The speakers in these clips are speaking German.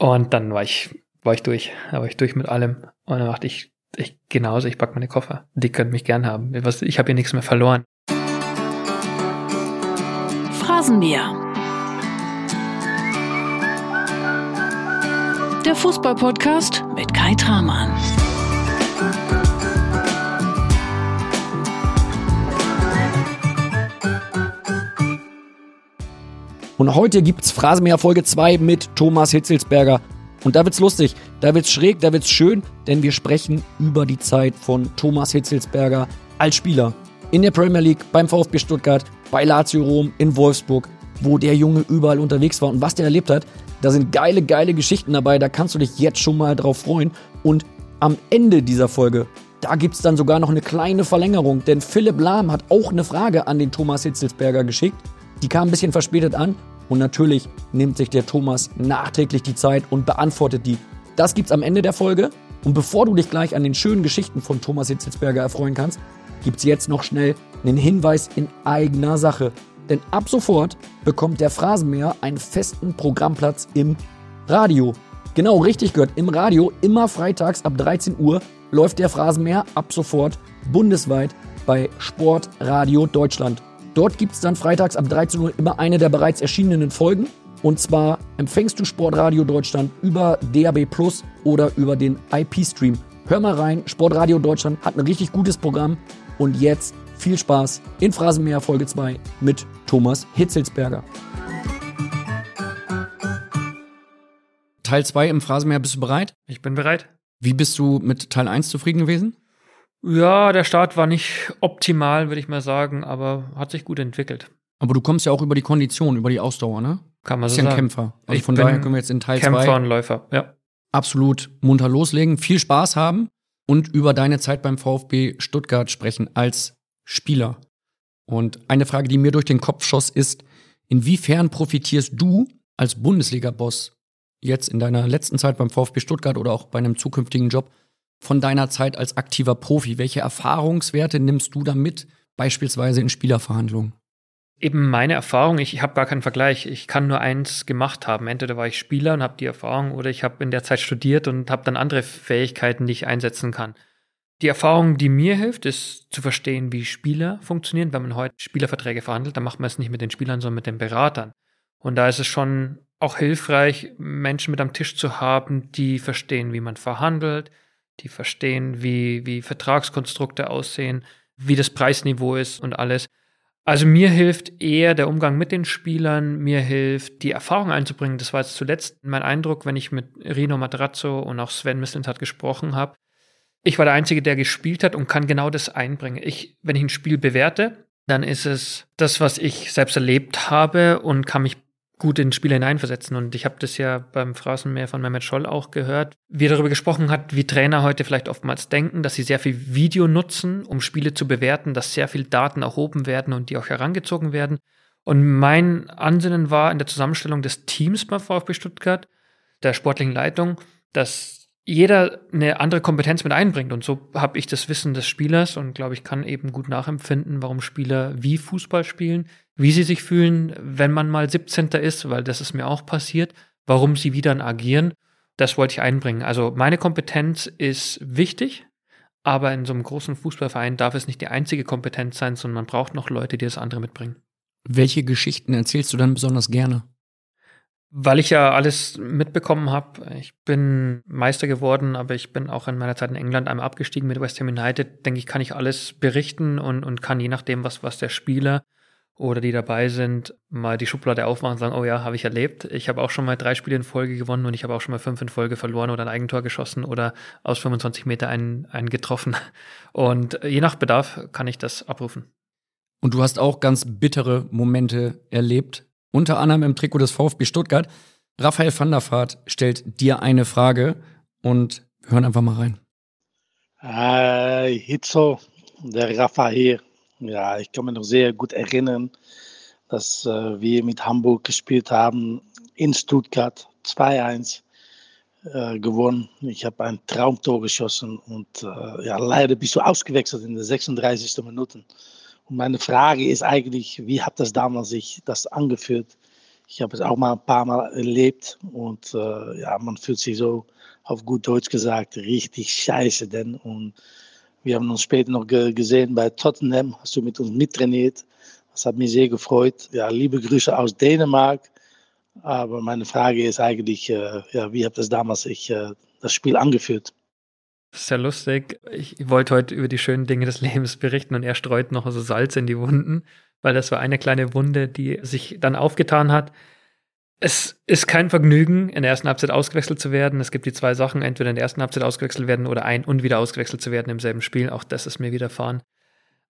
Und dann war ich, war ich durch, da war ich durch mit allem. Und dann dachte ich, ich genauso, ich pack meine Koffer. Die können mich gern haben. Ich habe hier nichts mehr verloren. Phrasenmäher. Der Fußballpodcast mit Kai Tramann. Und heute gibt's Phrasenmäher Folge 2 mit Thomas Hitzelsberger. Und da wird's lustig, da wird's schräg, da wird's schön, denn wir sprechen über die Zeit von Thomas Hitzelsberger als Spieler. In der Premier League, beim VfB Stuttgart, bei Lazio Rom, in Wolfsburg, wo der Junge überall unterwegs war und was der erlebt hat. Da sind geile, geile Geschichten dabei, da kannst du dich jetzt schon mal drauf freuen. Und am Ende dieser Folge, da gibt's dann sogar noch eine kleine Verlängerung, denn Philipp Lahm hat auch eine Frage an den Thomas Hitzelsberger geschickt. Die kam ein bisschen verspätet an und natürlich nimmt sich der Thomas nachträglich die Zeit und beantwortet die. Das gibt's am Ende der Folge. Und bevor du dich gleich an den schönen Geschichten von Thomas Hitzelsberger erfreuen kannst, gibt's jetzt noch schnell einen Hinweis in eigener Sache. Denn ab sofort bekommt der Phrasenmäher einen festen Programmplatz im Radio. Genau, richtig gehört. Im Radio, immer freitags ab 13 Uhr, läuft der Phrasenmäher ab sofort bundesweit bei Sportradio Deutschland. Dort gibt es dann freitags ab 13 Uhr immer eine der bereits erschienenen Folgen. Und zwar empfängst du Sportradio Deutschland über DAB Plus oder über den IP-Stream. Hör mal rein, Sportradio Deutschland hat ein richtig gutes Programm. Und jetzt viel Spaß in Phrasenmäher Folge 2 mit Thomas Hitzelsberger. Teil 2 im Phrasenmäher, bist du bereit? Ich bin bereit. Wie bist du mit Teil 1 zufrieden gewesen? Ja, der Start war nicht optimal, würde ich mal sagen, aber hat sich gut entwickelt. Aber du kommst ja auch über die Kondition, über die Ausdauer, ne? Kann man so sagen. ein Kämpfer. Also ich von daher können wir jetzt in Teil 2 Kämpfer und Läufer, ja. absolut munter loslegen, viel Spaß haben und über deine Zeit beim VfB Stuttgart sprechen als Spieler. Und eine Frage, die mir durch den Kopf schoss, ist, inwiefern profitierst du als Bundesliga-Boss jetzt in deiner letzten Zeit beim VfB Stuttgart oder auch bei einem zukünftigen Job von deiner Zeit als aktiver Profi? Welche Erfahrungswerte nimmst du da mit, beispielsweise in Spielerverhandlungen? Eben meine Erfahrung, ich habe gar keinen Vergleich. Ich kann nur eins gemacht haben. Entweder war ich Spieler und habe die Erfahrung oder ich habe in der Zeit studiert und habe dann andere Fähigkeiten, die ich einsetzen kann. Die Erfahrung, die mir hilft, ist zu verstehen, wie Spieler funktionieren. Wenn man heute Spielerverträge verhandelt, dann macht man es nicht mit den Spielern, sondern mit den Beratern. Und da ist es schon auch hilfreich, Menschen mit am Tisch zu haben, die verstehen, wie man verhandelt, die verstehen, wie, wie Vertragskonstrukte aussehen, wie das Preisniveau ist und alles. Also mir hilft eher der Umgang mit den Spielern, mir hilft die Erfahrung einzubringen. Das war jetzt zuletzt mein Eindruck, wenn ich mit Rino Matrazzo und auch Sven Mislintat gesprochen habe. Ich war der Einzige, der gespielt hat und kann genau das einbringen. Ich, wenn ich ein Spiel bewerte, dann ist es das, was ich selbst erlebt habe und kann mich gut in Spiele hineinversetzen. Und ich habe das ja beim Phrasenmeer von Mehmet Scholl auch gehört, wie er darüber gesprochen hat, wie Trainer heute vielleicht oftmals denken, dass sie sehr viel Video nutzen, um Spiele zu bewerten, dass sehr viel Daten erhoben werden und die auch herangezogen werden. Und mein Ansinnen war in der Zusammenstellung des Teams beim VfB Stuttgart, der sportlichen Leitung, dass jeder eine andere Kompetenz mit einbringt. Und so habe ich das Wissen des Spielers und glaube ich, kann eben gut nachempfinden, warum Spieler wie Fußball spielen, wie sie sich fühlen, wenn man mal 17. ist, weil das ist mir auch passiert, warum sie wie dann agieren. Das wollte ich einbringen. Also meine Kompetenz ist wichtig, aber in so einem großen Fußballverein darf es nicht die einzige Kompetenz sein, sondern man braucht noch Leute, die das andere mitbringen. Welche Geschichten erzählst du dann besonders gerne? Weil ich ja alles mitbekommen habe. Ich bin Meister geworden, aber ich bin auch in meiner Zeit in England einmal abgestiegen mit West Ham United. Denke ich, kann ich alles berichten und, und kann je nachdem, was, was der Spieler oder die dabei sind, mal die Schublade aufmachen und sagen, oh ja, habe ich erlebt. Ich habe auch schon mal drei Spiele in Folge gewonnen und ich habe auch schon mal fünf in Folge verloren oder ein Eigentor geschossen oder aus 25 Meter einen, einen getroffen. Und je nach Bedarf kann ich das abrufen. Und du hast auch ganz bittere Momente erlebt unter anderem im Trikot des VfB Stuttgart. Raphael van der Vaart stellt dir eine Frage und wir hören einfach mal rein. Äh, Hitzo, der Raphael. Ja, ich kann mich noch sehr gut erinnern, dass äh, wir mit Hamburg gespielt haben in Stuttgart 2-1 äh, gewonnen. Ich habe ein Traumtor geschossen und äh, ja, leider bist du ausgewechselt in der 36. Minute. Meine Frage ist eigentlich, wie hat das damals sich das angefühlt? Ich habe es auch mal ein paar Mal erlebt und äh, ja, man fühlt sich so auf gut Deutsch gesagt richtig scheiße denn und wir haben uns später noch ge gesehen bei Tottenham, hast du mit uns mittrainiert. Das hat mich sehr gefreut. Ja, liebe Grüße aus Dänemark. Aber meine Frage ist eigentlich, äh, ja, wie habt ihr damals ich, äh, das Spiel angeführt? Sehr lustig. Ich wollte heute über die schönen Dinge des Lebens berichten und er streut noch so Salz in die Wunden, weil das war eine kleine Wunde, die sich dann aufgetan hat. Es ist kein Vergnügen, in der ersten Halbzeit ausgewechselt zu werden. Es gibt die zwei Sachen, entweder in der ersten Halbzeit ausgewechselt werden oder ein und wieder ausgewechselt zu werden im selben Spiel. Auch das ist mir widerfahren.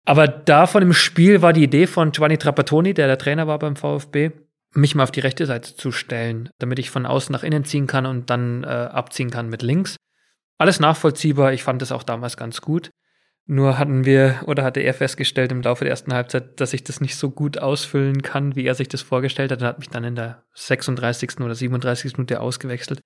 Aber davon im Spiel war die Idee von Giovanni Trapattoni, der der Trainer war beim VfB, mich mal auf die rechte Seite zu stellen, damit ich von außen nach innen ziehen kann und dann äh, abziehen kann mit links. Alles nachvollziehbar. Ich fand es auch damals ganz gut. Nur hatten wir oder hatte er festgestellt im Laufe der ersten Halbzeit, dass ich das nicht so gut ausfüllen kann, wie er sich das vorgestellt hat. Er hat mich dann in der 36. oder 37. Minute ausgewechselt.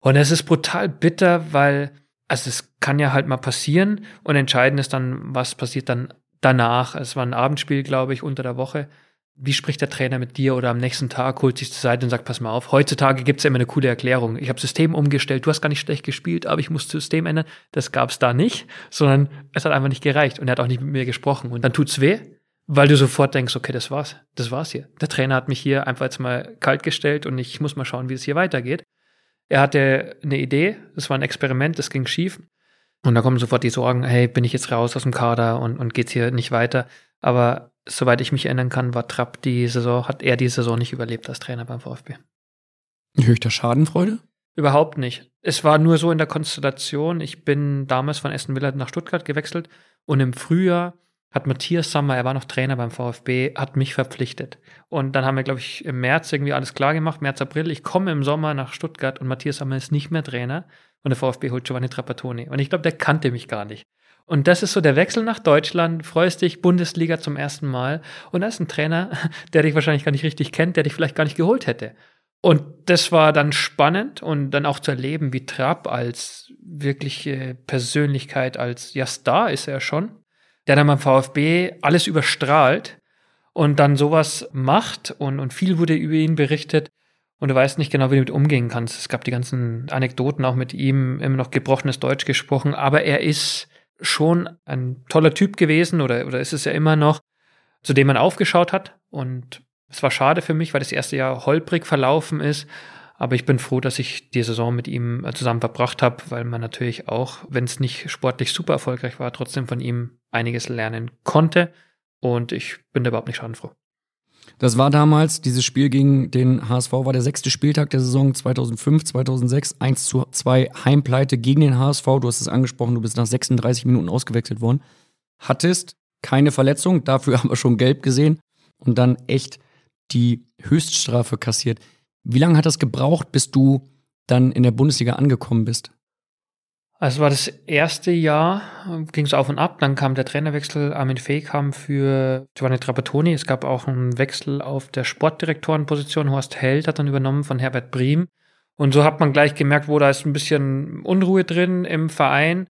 Und es ist brutal bitter, weil, also es kann ja halt mal passieren und entscheidend ist dann, was passiert dann danach. Es war ein Abendspiel, glaube ich, unter der Woche wie spricht der Trainer mit dir oder am nächsten Tag holt sich zur Seite und sagt, pass mal auf, heutzutage gibt's ja immer eine coole Erklärung. Ich habe System umgestellt, du hast gar nicht schlecht gespielt, aber ich muss System ändern. Das gab's da nicht, sondern es hat einfach nicht gereicht und er hat auch nicht mit mir gesprochen. Und dann tut's weh, weil du sofort denkst, okay, das war's, das war's hier. Der Trainer hat mich hier einfach jetzt mal kalt gestellt und ich muss mal schauen, wie es hier weitergeht. Er hatte eine Idee, das war ein Experiment, das ging schief. Und da kommen sofort die Sorgen, hey, bin ich jetzt raus aus dem Kader und, und geht's hier nicht weiter? Aber soweit ich mich erinnern kann, war Trapp die Saison, hat er die Saison nicht überlebt als Trainer beim VfB. Da Schadenfreude? Überhaupt nicht. Es war nur so in der Konstellation. Ich bin damals von Aston Villa nach Stuttgart gewechselt und im Frühjahr hat Matthias Sammer, er war noch Trainer beim VfB, hat mich verpflichtet. Und dann haben wir, glaube ich, im März irgendwie alles klar gemacht, März, April. Ich komme im Sommer nach Stuttgart und Matthias Sammer ist nicht mehr Trainer und der VfB holt Giovanni Trapattoni. Und ich glaube, der kannte mich gar nicht. Und das ist so der Wechsel nach Deutschland, freust dich, Bundesliga zum ersten Mal. Und da ist ein Trainer, der dich wahrscheinlich gar nicht richtig kennt, der dich vielleicht gar nicht geholt hätte. Und das war dann spannend und dann auch zu erleben, wie Trapp als wirkliche Persönlichkeit, als ja Star ist er schon, der dann beim VfB alles überstrahlt und dann sowas macht und, und viel wurde über ihn berichtet und du weißt nicht genau, wie du damit umgehen kannst. Es gab die ganzen Anekdoten auch mit ihm, immer noch gebrochenes Deutsch gesprochen, aber er ist schon ein toller Typ gewesen oder, oder ist es ja immer noch, zu dem man aufgeschaut hat. Und es war schade für mich, weil das erste Jahr holprig verlaufen ist. Aber ich bin froh, dass ich die Saison mit ihm zusammen verbracht habe, weil man natürlich auch, wenn es nicht sportlich super erfolgreich war, trotzdem von ihm einiges lernen konnte. Und ich bin da überhaupt nicht schadenfroh. Das war damals, dieses Spiel gegen den HSV war der sechste Spieltag der Saison 2005, 2006, 1 zu 2 Heimpleite gegen den HSV. Du hast es angesprochen, du bist nach 36 Minuten ausgewechselt worden. Hattest keine Verletzung, dafür aber schon gelb gesehen und dann echt die Höchststrafe kassiert. Wie lange hat das gebraucht, bis du dann in der Bundesliga angekommen bist? Also war das erste Jahr, ging es auf und ab, dann kam der Trainerwechsel, Armin Fee kam für Giovanni Trapattoni, es gab auch einen Wechsel auf der Sportdirektorenposition, Horst Held hat dann übernommen von Herbert Briem. Und so hat man gleich gemerkt, wo da ist ein bisschen Unruhe drin im Verein.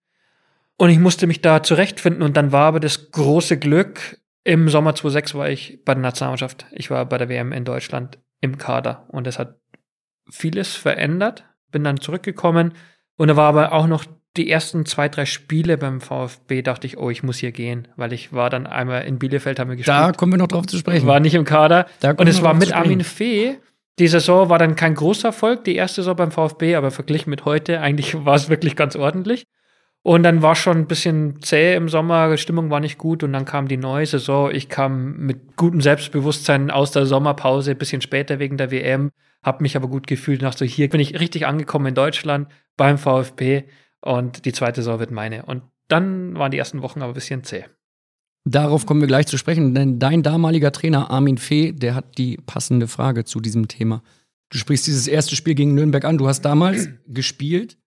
Und ich musste mich da zurechtfinden. Und dann war aber das große Glück, im Sommer 2006 war ich bei der Nationalmannschaft, ich war bei der WM in Deutschland im Kader. Und es hat vieles verändert, bin dann zurückgekommen, und da war aber auch noch die ersten zwei, drei Spiele beim VfB, dachte ich, oh, ich muss hier gehen, weil ich war dann einmal in Bielefeld, haben wir gespielt. Da kommen wir noch drauf zu sprechen. War nicht im Kader. Und es war mit Armin Fee. Die Saison war dann kein großer Erfolg, die erste Saison beim VfB, aber verglichen mit heute, eigentlich war es wirklich ganz ordentlich. Und dann war schon ein bisschen zäh im Sommer, die Stimmung war nicht gut und dann kam die neue Saison. Ich kam mit gutem Selbstbewusstsein aus der Sommerpause, ein bisschen später wegen der WM, habe mich aber gut gefühlt dachte, hier bin ich richtig angekommen in Deutschland beim VfB und die zweite Saison wird meine. Und dann waren die ersten Wochen aber ein bisschen zäh. Darauf kommen wir gleich zu sprechen, denn dein damaliger Trainer Armin Fee, der hat die passende Frage zu diesem Thema. Du sprichst dieses erste Spiel gegen Nürnberg an. Du hast damals gespielt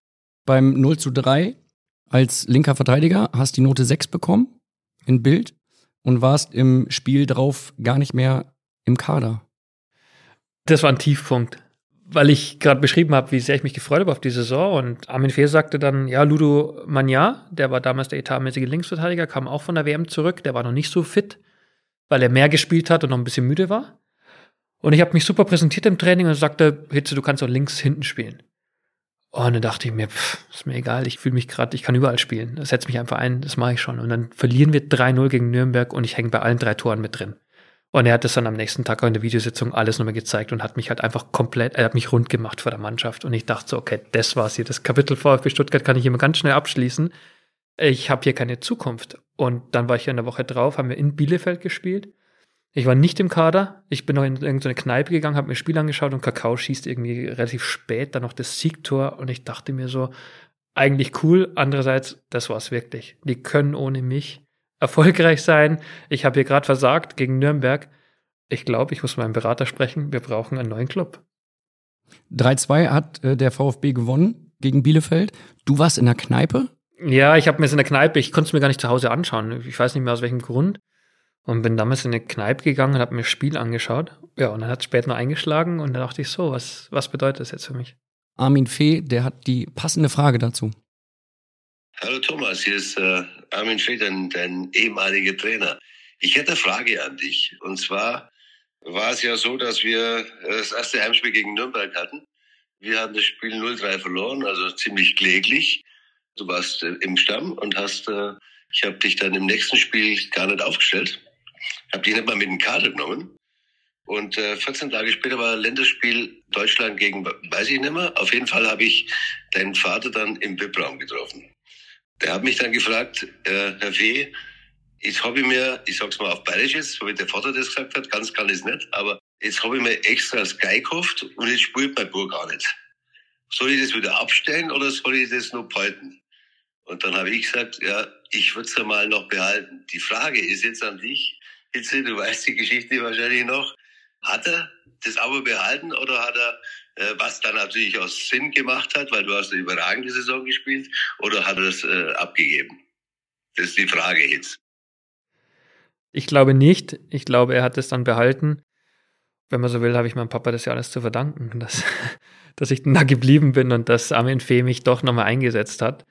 beim 0 zu 3 als linker Verteidiger, hast die Note 6 bekommen in Bild und warst im Spiel drauf gar nicht mehr im Kader. Das war ein Tiefpunkt weil ich gerade beschrieben habe, wie sehr ich mich gefreut habe auf die Saison. Und Armin Fehr sagte dann, ja, Ludo Magna, der war damals der etatmäßige Linksverteidiger, kam auch von der WM zurück. Der war noch nicht so fit, weil er mehr gespielt hat und noch ein bisschen müde war. Und ich habe mich super präsentiert im Training und sagte, Hitze, du kannst auch links hinten spielen. Und dann dachte ich mir, pff, ist mir egal, ich fühle mich gerade, ich kann überall spielen. Setz mich einfach ein, das mache ich schon. Und dann verlieren wir 3-0 gegen Nürnberg und ich hänge bei allen drei Toren mit drin. Und er hat das dann am nächsten Tag auch in der Videositzung alles nochmal gezeigt und hat mich halt einfach komplett, er hat mich rund gemacht vor der Mannschaft. Und ich dachte so, okay, das war's hier. Das Kapitel VfB Stuttgart kann ich immer ganz schnell abschließen. Ich habe hier keine Zukunft. Und dann war ich ja in der Woche drauf, haben wir in Bielefeld gespielt. Ich war nicht im Kader. Ich bin noch in irgendeine Kneipe gegangen, habe mir das Spiel angeschaut und Kakao schießt irgendwie relativ spät dann noch das Siegtor. Und ich dachte mir so, eigentlich cool. Andererseits, das war's wirklich. Die können ohne mich erfolgreich sein. Ich habe hier gerade versagt gegen Nürnberg. Ich glaube, ich muss mit meinem Berater sprechen. Wir brauchen einen neuen Club. 3-2 hat äh, der VfB gewonnen gegen Bielefeld. Du warst in der Kneipe? Ja, ich habe mir es in der Kneipe, ich konnte es mir gar nicht zu Hause anschauen. Ich weiß nicht mehr aus welchem Grund. Und bin damals in eine Kneipe gegangen und habe mir das Spiel angeschaut. Ja, und dann hat es später noch eingeschlagen und dann dachte ich so, was, was bedeutet das jetzt für mich? Armin Fee, der hat die passende Frage dazu. Hallo Thomas, hier ist äh, Armin dein, dein ehemaliger Trainer. Ich hätte eine Frage an dich. Und zwar war es ja so, dass wir äh, das erste Heimspiel gegen Nürnberg hatten. Wir haben das Spiel 0-3 verloren, also ziemlich kläglich. Du warst äh, im Stamm und hast, äh, ich habe dich dann im nächsten Spiel gar nicht aufgestellt. Habe dich nicht mal mit dem Kader genommen. Und äh, 14 Tage später war Länderspiel Deutschland gegen, weiß ich nicht mehr. Auf jeden Fall habe ich deinen Vater dann im VIP-Raum getroffen. Der hat mich dann gefragt, äh, Herr Fee, jetzt habe ich mir, ich sag's mal auf Bayerisches, so wie der Vater das gesagt hat, ganz kann ich nicht, aber jetzt habe ich mir extra Sky gekauft und jetzt spielt mein Bub gar nicht. Soll ich das wieder abstellen oder soll ich das noch behalten? Und dann habe ich gesagt, ja, ich würde es ja mal noch behalten. Die Frage ist jetzt an dich, Hitze, du weißt die Geschichte wahrscheinlich noch. Hat er das Abo behalten oder hat er was dann natürlich auch Sinn gemacht hat, weil du hast eine überragende Saison gespielt, oder hat er das äh, abgegeben? Das ist die Frage jetzt. Ich glaube nicht. Ich glaube, er hat es dann behalten. Wenn man so will, habe ich meinem Papa das ja alles zu verdanken, dass, dass ich da geblieben bin und dass Armin Fee mich doch nochmal eingesetzt hat.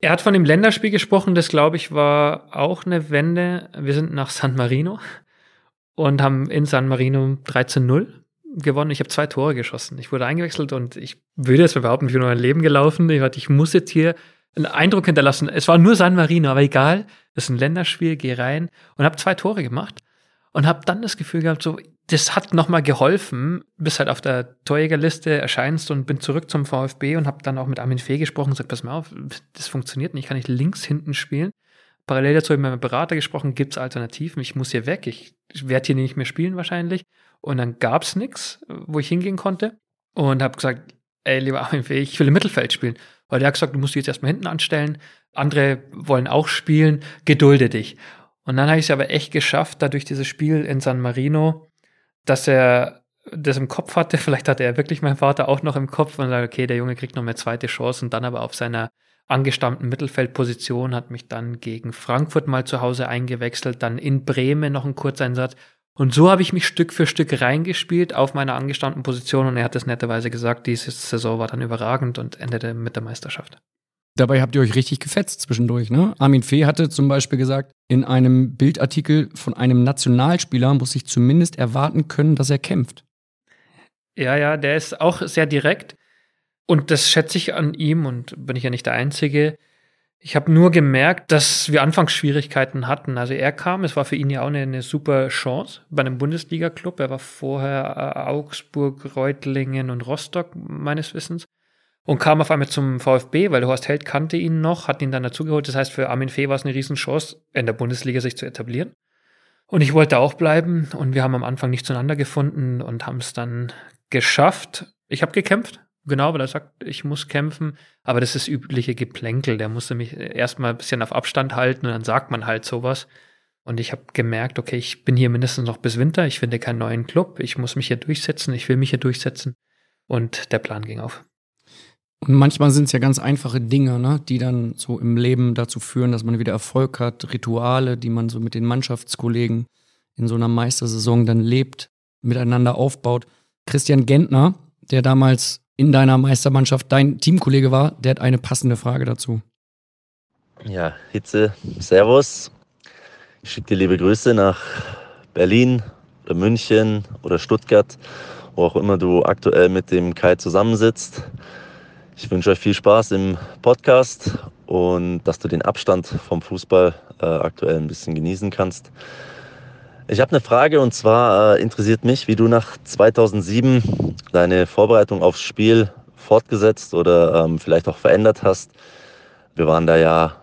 Er hat von dem Länderspiel gesprochen, das glaube ich war auch eine Wende. Wir sind nach San Marino und haben in San Marino 13-0 gewonnen. Ich habe zwei Tore geschossen. Ich wurde eingewechselt und ich würde jetzt behaupten, ich bin nur ein Leben gelaufen. Ich, ich muss jetzt hier einen Eindruck hinterlassen. Es war nur San Marino, aber egal. Das ist ein Länderspiel, geh rein und habe zwei Tore gemacht und habe dann das Gefühl gehabt, so das hat nochmal geholfen, bis halt auf der Torjägerliste erscheinst und bin zurück zum VfB und habe dann auch mit Armin Fee gesprochen und gesagt, pass mal auf, das funktioniert nicht, ich kann nicht links hinten spielen. Parallel dazu habe ich mit meinem Berater gesprochen, gibt's Alternativen, ich muss hier weg, ich werde hier nicht mehr spielen wahrscheinlich. Und dann gab's nix, wo ich hingehen konnte. Und habe gesagt, ey, lieber Fee, ich will im Mittelfeld spielen. Weil der hat gesagt, du musst dich jetzt erstmal hinten anstellen. Andere wollen auch spielen, gedulde dich. Und dann habe ich es aber echt geschafft, dadurch dieses Spiel in San Marino, dass er das im Kopf hatte. Vielleicht hatte er wirklich meinen Vater auch noch im Kopf und sagt, okay, der Junge kriegt noch eine zweite Chance und dann aber auf seiner angestammten Mittelfeldposition hat mich dann gegen Frankfurt mal zu Hause eingewechselt, dann in Bremen noch einen Kurzeinsatz und so habe ich mich Stück für Stück reingespielt auf meiner angestammten Position und er hat es netterweise gesagt, diese Saison war dann überragend und endete mit der Meisterschaft. Dabei habt ihr euch richtig gefetzt zwischendurch, ne? Armin Fee hatte zum Beispiel gesagt, in einem Bildartikel von einem Nationalspieler muss ich zumindest erwarten können, dass er kämpft. Ja, ja, der ist auch sehr direkt. Und das schätze ich an ihm und bin ich ja nicht der Einzige. Ich habe nur gemerkt, dass wir Anfangsschwierigkeiten hatten. Also er kam, es war für ihn ja auch eine, eine super Chance bei einem Bundesliga-Club. Er war vorher äh, Augsburg, Reutlingen und Rostock meines Wissens und kam auf einmal zum VfB, weil Horst Held kannte ihn noch, hat ihn dann dazugeholt. Das heißt, für Armin Fee war es eine Riesenchance, in der Bundesliga sich zu etablieren. Und ich wollte auch bleiben und wir haben am Anfang nicht zueinander gefunden und haben es dann geschafft. Ich habe gekämpft, Genau, weil er sagt, ich muss kämpfen, aber das ist übliche Geplänkel. Der musste mich erstmal ein bisschen auf Abstand halten und dann sagt man halt sowas. Und ich habe gemerkt, okay, ich bin hier mindestens noch bis Winter, ich finde keinen neuen Club, ich muss mich hier durchsetzen, ich will mich hier durchsetzen. Und der Plan ging auf. Und manchmal sind es ja ganz einfache Dinge, ne, die dann so im Leben dazu führen, dass man wieder Erfolg hat, Rituale, die man so mit den Mannschaftskollegen in so einer Meistersaison dann lebt, miteinander aufbaut. Christian Gentner, der damals in deiner Meistermannschaft dein Teamkollege war, der hat eine passende Frage dazu. Ja, Hitze, Servus. Ich schicke dir liebe Grüße nach Berlin, oder München oder Stuttgart, wo auch immer du aktuell mit dem Kai zusammensitzt. Ich wünsche euch viel Spaß im Podcast und dass du den Abstand vom Fußball äh, aktuell ein bisschen genießen kannst. Ich habe eine Frage und zwar äh, interessiert mich, wie du nach 2007 deine Vorbereitung aufs Spiel fortgesetzt oder ähm, vielleicht auch verändert hast. Wir waren da ja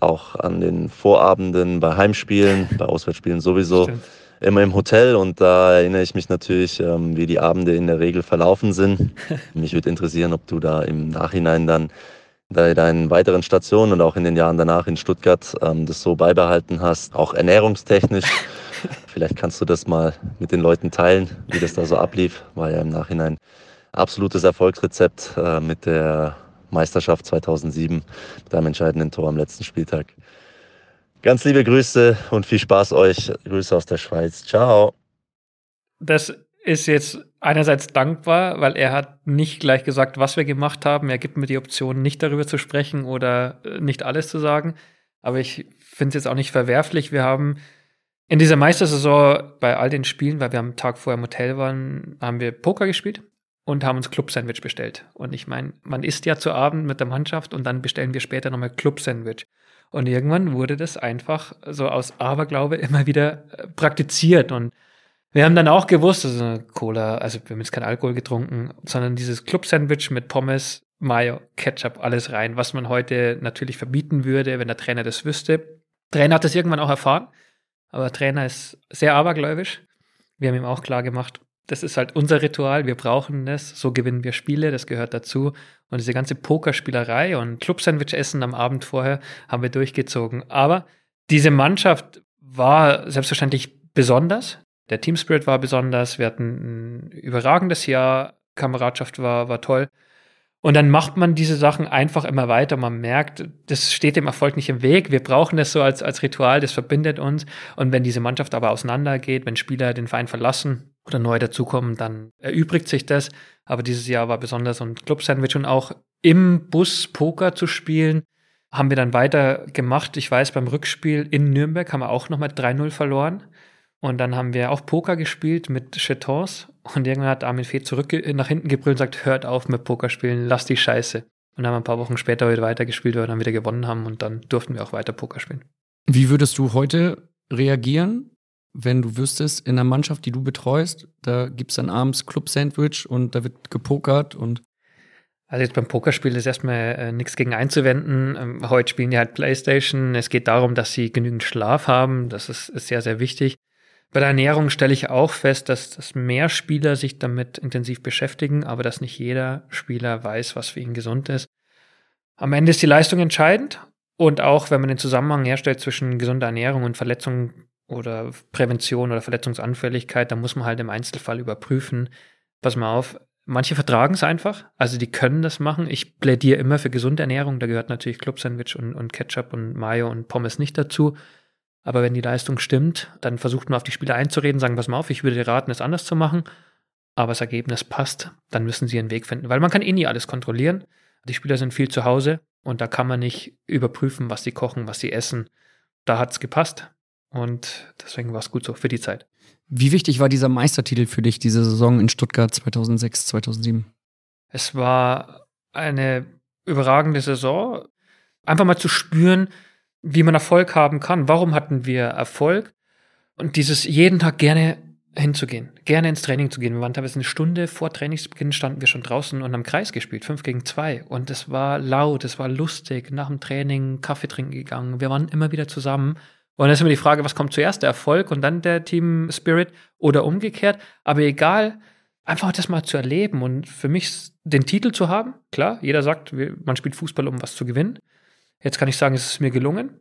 auch an den Vorabenden bei Heimspielen, bei Auswärtsspielen sowieso. Stimmt immer im Hotel und da erinnere ich mich natürlich, ähm, wie die Abende in der Regel verlaufen sind. Mich würde interessieren, ob du da im Nachhinein dann bei deinen weiteren Stationen und auch in den Jahren danach in Stuttgart ähm, das so beibehalten hast, auch ernährungstechnisch. Vielleicht kannst du das mal mit den Leuten teilen, wie das da so ablief. War ja im Nachhinein absolutes Erfolgsrezept äh, mit der Meisterschaft 2007, mit einem entscheidenden Tor am letzten Spieltag. Ganz liebe Grüße und viel Spaß euch. Grüße aus der Schweiz. Ciao. Das ist jetzt einerseits dankbar, weil er hat nicht gleich gesagt, was wir gemacht haben. Er gibt mir die Option, nicht darüber zu sprechen oder äh, nicht alles zu sagen. Aber ich finde es jetzt auch nicht verwerflich. Wir haben in dieser Meistersaison bei all den Spielen, weil wir am Tag vorher im Hotel waren, haben wir Poker gespielt und haben uns Club-Sandwich bestellt. Und ich meine, man isst ja zu Abend mit der Mannschaft und dann bestellen wir später nochmal Club-Sandwich. Und irgendwann wurde das einfach so aus Aberglaube immer wieder äh, praktiziert. Und wir haben dann auch gewusst, also Cola, also wir haben jetzt kein Alkohol getrunken, sondern dieses Club-Sandwich mit Pommes, Mayo, Ketchup, alles rein, was man heute natürlich verbieten würde, wenn der Trainer das wüsste. Trainer hat das irgendwann auch erfahren, aber Trainer ist sehr abergläubisch. Wir haben ihm auch klar gemacht, das ist halt unser Ritual, wir brauchen das, so gewinnen wir Spiele, das gehört dazu. Und diese ganze Pokerspielerei und Club-Sandwich essen am Abend vorher haben wir durchgezogen. Aber diese Mannschaft war selbstverständlich besonders. Der Team Spirit war besonders. Wir hatten ein überragendes Jahr. Kameradschaft war, war toll. Und dann macht man diese Sachen einfach immer weiter. Man merkt, das steht dem Erfolg nicht im Weg. Wir brauchen das so als, als Ritual, das verbindet uns. Und wenn diese Mannschaft aber auseinandergeht, wenn Spieler den Verein verlassen oder neu dazukommen, dann erübrigt sich das. Aber dieses Jahr war besonders und Club Sandwich und auch im Bus Poker zu spielen, haben wir dann weiter gemacht. Ich weiß, beim Rückspiel in Nürnberg haben wir auch nochmal 3-0 verloren. Und dann haben wir auch Poker gespielt mit Chetons. Und irgendwann hat Armin Fee zurück nach hinten gebrüllt und sagt, hört auf mit Pokerspielen, lass die Scheiße. Und dann haben wir ein paar Wochen später wieder weitergespielt, weil wir dann wieder gewonnen haben und dann durften wir auch weiter Poker spielen. Wie würdest du heute reagieren, wenn du wüsstest, in einer Mannschaft, die du betreust, da gibt es dann abends Club-Sandwich und da wird gepokert und also jetzt beim Pokerspiel ist erstmal äh, nichts gegen einzuwenden. Ähm, heute spielen die halt Playstation. Es geht darum, dass sie genügend Schlaf haben. Das ist, ist sehr, sehr wichtig. Bei der Ernährung stelle ich auch fest, dass, dass mehr Spieler sich damit intensiv beschäftigen, aber dass nicht jeder Spieler weiß, was für ihn gesund ist. Am Ende ist die Leistung entscheidend und auch wenn man den Zusammenhang herstellt zwischen gesunder Ernährung und Verletzung oder Prävention oder Verletzungsanfälligkeit, dann muss man halt im Einzelfall überprüfen. Pass mal auf, manche vertragen es einfach, also die können das machen. Ich plädiere immer für gesunde Ernährung, da gehört natürlich Club-Sandwich und, und Ketchup und Mayo und Pommes nicht dazu. Aber wenn die Leistung stimmt, dann versucht man auf die Spieler einzureden, sagen, pass mal auf, ich würde dir raten, es anders zu machen. Aber das Ergebnis passt, dann müssen sie einen Weg finden. Weil man kann eh nie alles kontrollieren. Die Spieler sind viel zu Hause und da kann man nicht überprüfen, was sie kochen, was sie essen. Da hat es gepasst und deswegen war es gut so für die Zeit. Wie wichtig war dieser Meistertitel für dich, diese Saison in Stuttgart 2006, 2007? Es war eine überragende Saison. Einfach mal zu spüren, wie man Erfolg haben kann. Warum hatten wir Erfolg? Und dieses jeden Tag gerne hinzugehen, gerne ins Training zu gehen. Wir waren teilweise eine Stunde vor Trainingsbeginn, standen wir schon draußen und haben Kreis gespielt, fünf gegen zwei. Und es war laut, es war lustig, nach dem Training Kaffee trinken gegangen. Wir waren immer wieder zusammen. Und dann ist immer die Frage, was kommt zuerst, der Erfolg und dann der Team Spirit oder umgekehrt. Aber egal, einfach das mal zu erleben und für mich den Titel zu haben. Klar, jeder sagt, man spielt Fußball, um was zu gewinnen. Jetzt kann ich sagen, es ist mir gelungen.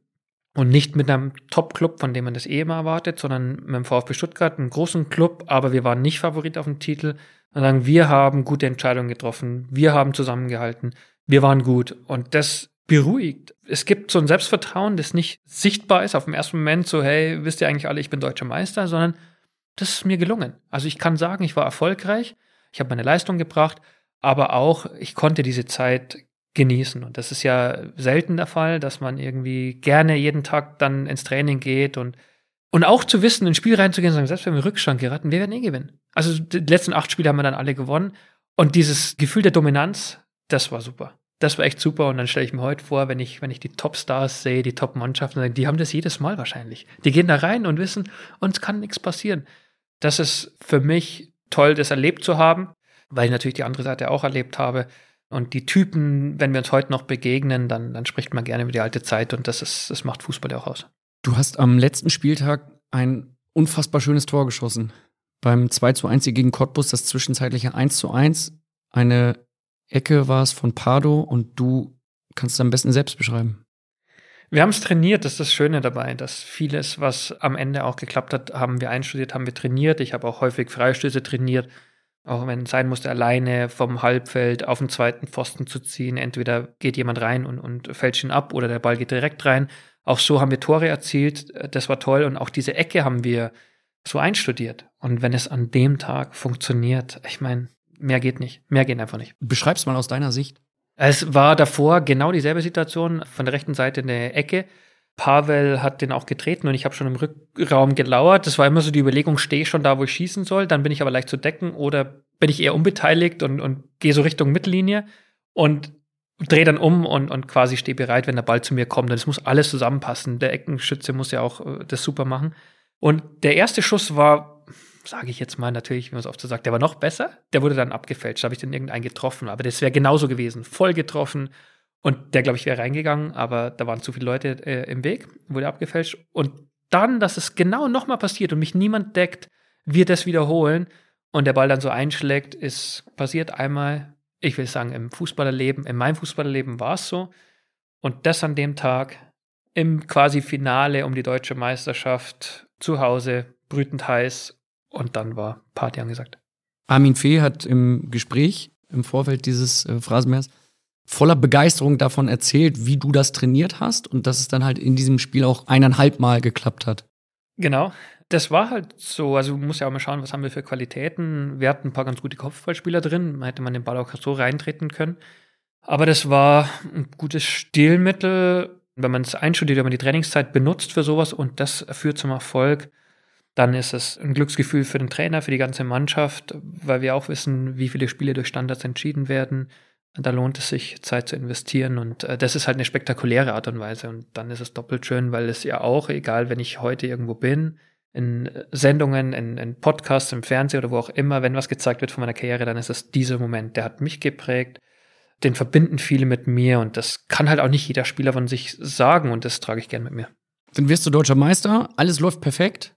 Und nicht mit einem Top-Club, von dem man das eh immer erwartet, sondern mit dem VfB Stuttgart, einem großen Club, aber wir waren nicht Favorit auf dem Titel. Sagen, wir haben gute Entscheidungen getroffen, wir haben zusammengehalten, wir waren gut. Und das beruhigt. Es gibt so ein Selbstvertrauen, das nicht sichtbar ist auf dem ersten Moment, so, hey, wisst ihr eigentlich alle, ich bin deutscher Meister, sondern das ist mir gelungen. Also ich kann sagen, ich war erfolgreich, ich habe meine Leistung gebracht, aber auch, ich konnte diese Zeit genießen. Und das ist ja selten der Fall, dass man irgendwie gerne jeden Tag dann ins Training geht und Und auch zu wissen, ins Spiel reinzugehen und sagen, selbst wenn wir Rückstand geraten, wir werden eh gewinnen. Also die letzten acht Spiele haben wir dann alle gewonnen. Und dieses Gefühl der Dominanz, das war super. Das war echt super. Und dann stelle ich mir heute vor, wenn ich, wenn ich die Top-Stars sehe, die Top-Mannschaften, die haben das jedes Mal wahrscheinlich. Die gehen da rein und wissen, uns kann nichts passieren. Das ist für mich toll, das erlebt zu haben, weil ich natürlich die andere Seite auch erlebt habe. Und die Typen, wenn wir uns heute noch begegnen, dann, dann spricht man gerne über die alte Zeit und das, ist, das macht Fußball ja auch aus. Du hast am letzten Spieltag ein unfassbar schönes Tor geschossen. Beim 2 zu 1 gegen Cottbus, das zwischenzeitliche 1 zu 1. Eine Ecke war es von Pardo und du kannst es am besten selbst beschreiben. Wir haben es trainiert, das ist das Schöne dabei, dass vieles, was am Ende auch geklappt hat, haben wir einstudiert, haben wir trainiert. Ich habe auch häufig Freistöße trainiert, auch wenn es sein musste, alleine vom Halbfeld auf den zweiten Pfosten zu ziehen. Entweder geht jemand rein und, und fälscht ihn ab oder der Ball geht direkt rein. Auch so haben wir Tore erzielt, das war toll. Und auch diese Ecke haben wir so einstudiert. Und wenn es an dem Tag funktioniert, ich meine, mehr geht nicht. Mehr geht einfach nicht. Beschreib's mal aus deiner Sicht. Es war davor genau dieselbe Situation von der rechten Seite in der Ecke. Pavel hat den auch getreten und ich habe schon im Rückraum gelauert. Das war immer so die Überlegung, stehe ich schon da, wo ich schießen soll, dann bin ich aber leicht zu decken oder bin ich eher unbeteiligt und, und gehe so Richtung Mittellinie und drehe dann um und, und quasi stehe bereit, wenn der Ball zu mir kommt. Und es muss alles zusammenpassen. Der Eckenschütze muss ja auch äh, das super machen. Und der erste Schuss war sage ich jetzt mal natürlich, wie man es oft so sagt, der war noch besser. Der wurde dann abgefälscht. Da habe ich dann irgendeinen getroffen. Aber das wäre genauso gewesen. Voll getroffen. Und der, glaube ich, wäre reingegangen, aber da waren zu viele Leute äh, im Weg, wurde abgefälscht. Und dann, dass es genau nochmal passiert und mich niemand deckt, wir das wiederholen und der Ball dann so einschlägt, ist passiert einmal, ich will sagen, im Fußballerleben, in meinem Fußballerleben war es so. Und das an dem Tag im quasi Finale um die deutsche Meisterschaft zu Hause, brütend heiß und dann war Party angesagt. Armin Fee hat im Gespräch im Vorfeld dieses äh, Phrasenmeers voller Begeisterung davon erzählt, wie du das trainiert hast und dass es dann halt in diesem Spiel auch eineinhalb Mal geklappt hat. Genau. Das war halt so, also man muss ja auch mal schauen, was haben wir für Qualitäten. Wir hatten ein paar ganz gute Kopfballspieler drin, hätte man den Ball auch so reintreten können. Aber das war ein gutes Stilmittel, wenn man es einstudiert, wenn man die Trainingszeit benutzt für sowas und das führt zum Erfolg, dann ist es ein Glücksgefühl für den Trainer, für die ganze Mannschaft, weil wir auch wissen, wie viele Spiele durch Standards entschieden werden. Da lohnt es sich, Zeit zu investieren und äh, das ist halt eine spektakuläre Art und Weise und dann ist es doppelt schön, weil es ja auch, egal wenn ich heute irgendwo bin, in Sendungen, in, in Podcasts, im Fernsehen oder wo auch immer, wenn was gezeigt wird von meiner Karriere, dann ist es dieser Moment, der hat mich geprägt, den verbinden viele mit mir und das kann halt auch nicht jeder Spieler von sich sagen und das trage ich gern mit mir. Dann wirst du deutscher Meister, alles läuft perfekt.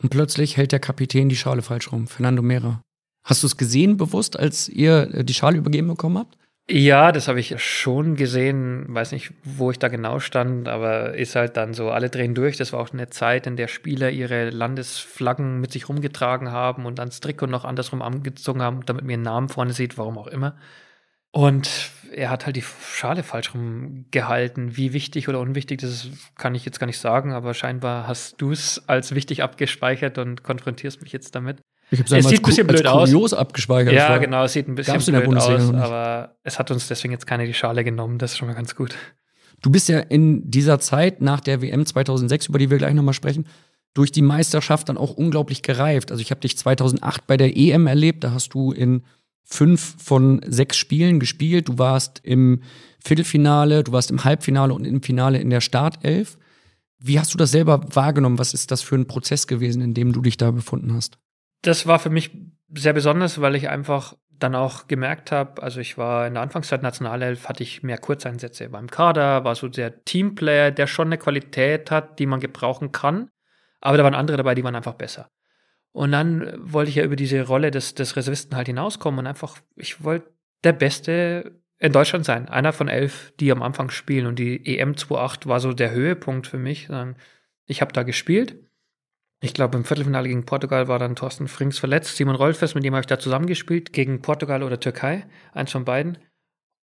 Und plötzlich hält der Kapitän die Schale falsch rum, Fernando Mera. Hast du es gesehen bewusst, als ihr äh, die Schale übergeben bekommen habt? Ja, das habe ich schon gesehen. Weiß nicht, wo ich da genau stand, aber ist halt dann so, alle drehen durch. Das war auch eine Zeit, in der Spieler ihre Landesflaggen mit sich rumgetragen haben und dann das Trikot noch andersrum angezogen haben, damit mir einen Namen vorne sieht, warum auch immer. Und er hat halt die Schale falsch rumgehalten. Wie wichtig oder unwichtig das kann ich jetzt gar nicht sagen, aber scheinbar hast du es als wichtig abgespeichert und konfrontierst mich jetzt damit. Ich habe es sieht ein bisschen blöd aus. kurios abgespeichert. Ja, genau, es sieht ein bisschen blöd aus, aber es hat uns deswegen jetzt keine die Schale genommen, das ist schon mal ganz gut. Du bist ja in dieser Zeit nach der WM 2006, über die wir gleich nochmal sprechen, durch die Meisterschaft dann auch unglaublich gereift. Also ich habe dich 2008 bei der EM erlebt, da hast du in fünf von sechs Spielen gespielt. Du warst im Viertelfinale, du warst im Halbfinale und im Finale in der Startelf. Wie hast du das selber wahrgenommen? Was ist das für ein Prozess gewesen, in dem du dich da befunden hast? Das war für mich sehr besonders, weil ich einfach dann auch gemerkt habe, also ich war in der Anfangszeit Nationalelf, hatte ich mehr Kurzeinsätze beim Kader, war so der Teamplayer, der schon eine Qualität hat, die man gebrauchen kann. Aber da waren andere dabei, die waren einfach besser. Und dann wollte ich ja über diese Rolle des, des Reservisten halt hinauskommen und einfach, ich wollte der Beste in Deutschland sein. Einer von elf, die am Anfang spielen. Und die EM 2.8 war so der Höhepunkt für mich. Ich habe da gespielt. Ich glaube, im Viertelfinale gegen Portugal war dann Thorsten Frings verletzt. Simon Rolfes, mit dem habe ich da zusammengespielt, gegen Portugal oder Türkei, eins von beiden.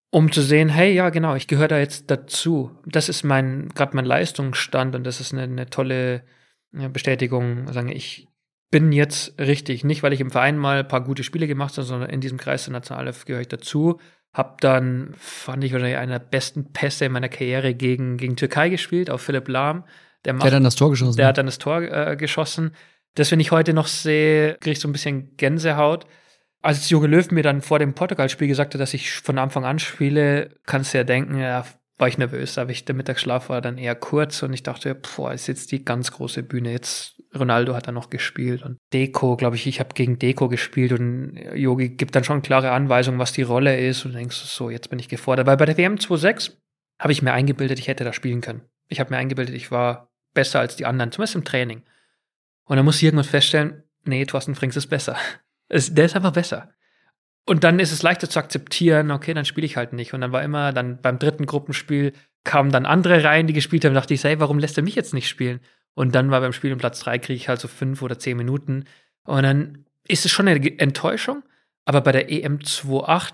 Um zu sehen, hey, ja, genau, ich gehöre da jetzt dazu. Das ist mein, gerade mein Leistungsstand und das ist eine, eine tolle Bestätigung. Sagen, ich, bin jetzt richtig. Nicht, weil ich im Verein mal ein paar gute Spiele gemacht habe, sondern in diesem Kreis der Nationalelf gehöre ich dazu. Hab dann, fand ich wahrscheinlich einer der besten Pässe in meiner Karriere gegen, gegen Türkei gespielt, auf Philipp Lahm. Der, Der macht, hat dann das Tor geschossen. der hat dann das Tor äh, geschossen. Das, wenn ich heute noch sehe, kriege ich so ein bisschen Gänsehaut. Als Jogi Löw mir dann vor dem Portugal-Spiel gesagt hat, dass ich von Anfang an spiele, kannst du ja denken, ja, war ich nervös, aber ich, der Mittagsschlaf war dann eher kurz und ich dachte, boah, ist jetzt die ganz große Bühne. Jetzt Ronaldo hat da noch gespielt und Deko, glaube ich, ich habe gegen Deko gespielt und Yogi gibt dann schon klare Anweisungen, was die Rolle ist und du denkst so, jetzt bin ich gefordert. Weil bei der WM 26 habe ich mir eingebildet, ich hätte da spielen können. Ich habe mir eingebildet, ich war besser als die anderen, zumindest im Training. Und dann muss ich irgendwann feststellen, nee, Thorsten Frings ist besser. Es, der ist einfach besser. Und dann ist es leichter zu akzeptieren, okay, dann spiele ich halt nicht. Und dann war immer, dann beim dritten Gruppenspiel kamen dann andere rein, die gespielt haben, dachte ich, hey, warum lässt er mich jetzt nicht spielen? Und dann war beim Spiel um Platz drei, kriege ich halt so fünf oder zehn Minuten. Und dann ist es schon eine Enttäuschung. Aber bei der EM 2.8,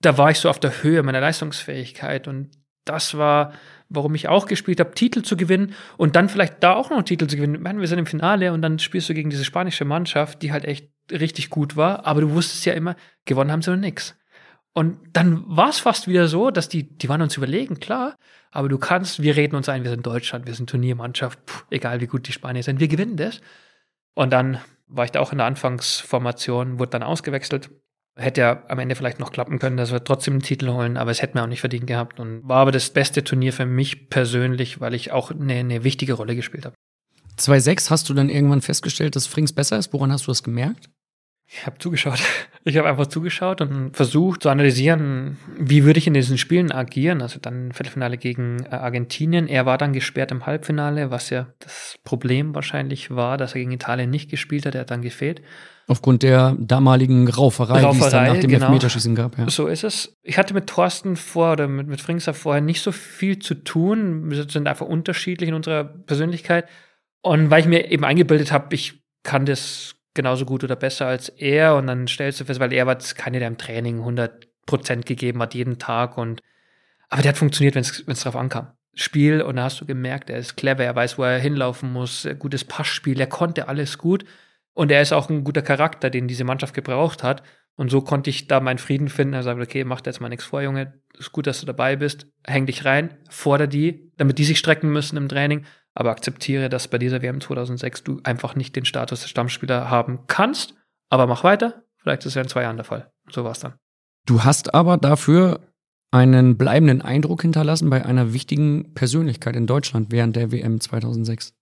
da war ich so auf der Höhe meiner Leistungsfähigkeit. Und das war, warum ich auch gespielt habe, Titel zu gewinnen und dann vielleicht da auch noch Titel zu gewinnen. Ich meine, wir sind im Finale und dann spielst du gegen diese spanische Mannschaft, die halt echt richtig gut war, aber du wusstest ja immer, gewonnen haben sie noch nix. Und dann war es fast wieder so, dass die, die waren uns überlegen, klar, aber du kannst, wir reden uns ein, wir sind Deutschland, wir sind Turniermannschaft, puh, egal wie gut die Spanier sind, wir gewinnen das. Und dann war ich da auch in der Anfangsformation, wurde dann ausgewechselt. Hätte ja am Ende vielleicht noch klappen können, dass wir trotzdem einen Titel holen, aber es hätte mir auch nicht verdient gehabt und war aber das beste Turnier für mich persönlich, weil ich auch eine, eine wichtige Rolle gespielt habe. 2-6 hast du dann irgendwann festgestellt, dass Frings besser ist. Woran hast du das gemerkt? Ich habe zugeschaut. Ich habe einfach zugeschaut und versucht zu analysieren, wie würde ich in diesen Spielen agieren. Also dann Viertelfinale gegen äh, Argentinien. Er war dann gesperrt im Halbfinale, was ja das Problem wahrscheinlich war, dass er gegen Italien nicht gespielt hat. Er hat dann gefehlt. Aufgrund der damaligen Rauferei, die es dann Rauferei, nach dem genau. Elfmeterschießen gab. Ja. So ist es. Ich hatte mit Thorsten vor oder mit, mit Fringser vorher nicht so viel zu tun. Wir sind einfach unterschiedlich in unserer Persönlichkeit. Und weil ich mir eben eingebildet habe, ich kann das genauso gut oder besser als er. Und dann stellst du fest, weil er war keine, der im Training 100 Prozent gegeben hat, jeden Tag. Und, aber der hat funktioniert, wenn es drauf ankam. Spiel, und da hast du gemerkt, er ist clever, er weiß, wo er hinlaufen muss, gutes Passspiel, er konnte alles gut. Und er ist auch ein guter Charakter, den diese Mannschaft gebraucht hat. Und so konnte ich da meinen Frieden finden. Er sagt, okay, mach dir jetzt mal nichts vor, Junge. Ist gut, dass du dabei bist. Häng dich rein, forder die, damit die sich strecken müssen im Training. Aber akzeptiere, dass bei dieser WM 2006 du einfach nicht den Status des Stammspieler haben kannst. Aber mach weiter. Vielleicht ist es ja in zwei Jahren der Fall. So war es dann. Du hast aber dafür einen bleibenden Eindruck hinterlassen bei einer wichtigen Persönlichkeit in Deutschland während der WM 2006.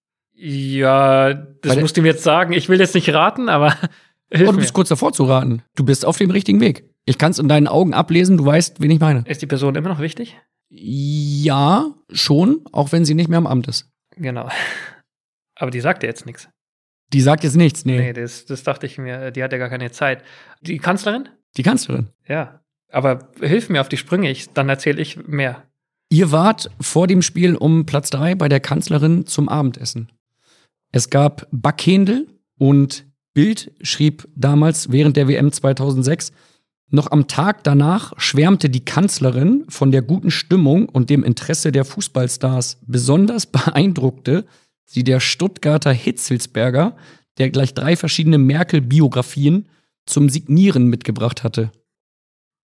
Ja, das der- musst du mir jetzt sagen. Ich will jetzt nicht raten, aber hilf Oh, du mir. bist kurz davor zu raten. Du bist auf dem richtigen Weg. Ich kann es in deinen Augen ablesen, du weißt, wen ich meine. Ist die Person immer noch wichtig? Ja, schon, auch wenn sie nicht mehr im Amt ist. Genau. Aber die sagt ja jetzt nichts. Die sagt jetzt nichts, nee. Nee, das, das dachte ich mir, die hat ja gar keine Zeit. Die Kanzlerin? Die Kanzlerin. Ja. Aber hilf mir auf die Sprünge, ich, dann erzähle ich mehr. Ihr wart vor dem Spiel um Platz drei bei der Kanzlerin zum Abendessen. Es gab Backhändel und Bild schrieb damals während der WM 2006, noch am Tag danach schwärmte die Kanzlerin von der guten Stimmung und dem Interesse der Fußballstars. Besonders beeindruckte sie der Stuttgarter Hitzelsberger, der gleich drei verschiedene Merkel-Biografien zum Signieren mitgebracht hatte.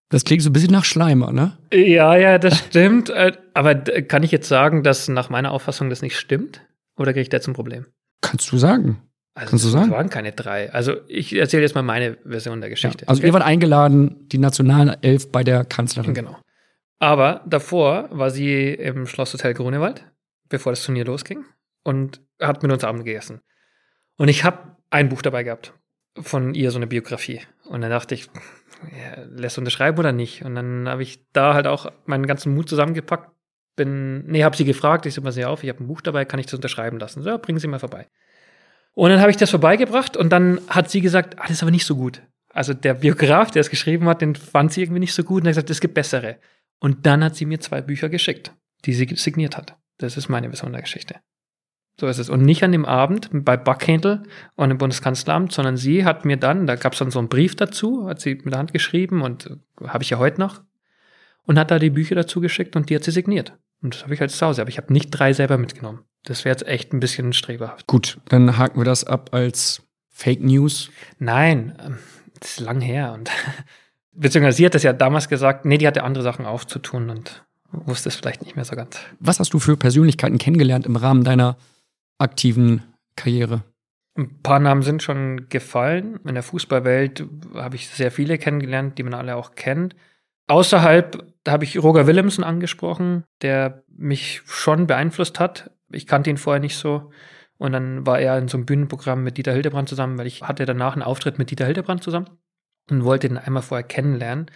Das klingt so ein bisschen nach Schleimer, ne? Ja, ja, das stimmt. Äh, Aber kann ich jetzt sagen, dass nach meiner Auffassung das nicht stimmt? Oder kriege ich da ein Problem? Kannst du sagen. Also, Kannst du es sagen? waren keine drei. Also, ich erzähle jetzt mal meine Version der Ja, Geschichte. also ihr wart eingeladen, die Nationalelf bei der Kanzlerin. Genau. Aber davor war sie im Schlosshotel Grunewald, bevor das Turnier losging, und hat mit uns Abend gegessen. Und ich habe ein Buch dabei gehabt von ihr, so eine Biografie. Und dann dachte ich, ja, lässt du unterschreiben oder nicht? Und dann habe ich da halt auch meinen ganzen Mut zusammengepackt. Bin, nee, habe sie gefragt, ich so, pass auf, ich habe ein Buch dabei, kann ich das unterschreiben lassen? So, ja, bringen Sie mal vorbei. Und dann habe ich das vorbeigebracht und dann hat sie gesagt, ah, das ist aber nicht so gut. Also der Biograf, der es geschrieben hat, den fand sie irgendwie nicht so gut und hat gesagt, es gibt bessere. Und dann hat sie mir zwei Bücher geschickt, die sie signiert hat. Das ist meine Version der Geschichte. So ist es. Und nicht an dem Abend bei Buckhandel und im Bundeskanzleramt, sondern sie hat mir dann, da gab es dann so einen Brief dazu, hat sie mit der Hand geschrieben und äh, habe ich ja heute noch, und hat da die Bücher dazu geschickt und die hat sie signiert. Und das habe ich halt zu Hause. Aber ich habe nicht drei selber mitgenommen. Das wäre jetzt echt ein bisschen streberhaft. Gut, dann haken wir das ab als Fake News. Nein, ähm, das ist lang her. Und beziehungsweise sie hat das ja damals gesagt, nee, die hatte andere Sachen aufzutun und wusste es vielleicht nicht mehr so ganz. Was hast du für Persönlichkeiten kennengelernt im Rahmen deiner aktiven Karriere? Ein paar Namen sind schon gefallen. In der Fußballwelt habe ich sehr viele kennengelernt, die man alle auch kennt. Außerhalb habe ich Roger Willemsen angesprochen, der mich schon beeinflusst hat. Ich kannte ihn vorher nicht so. Und dann war er in so einem Bühnenprogramm mit Dieter Hildebrand zusammen, weil ich hatte danach einen Auftritt mit Dieter Hildebrand zusammen und wollte ihn einmal vorher kennenlernen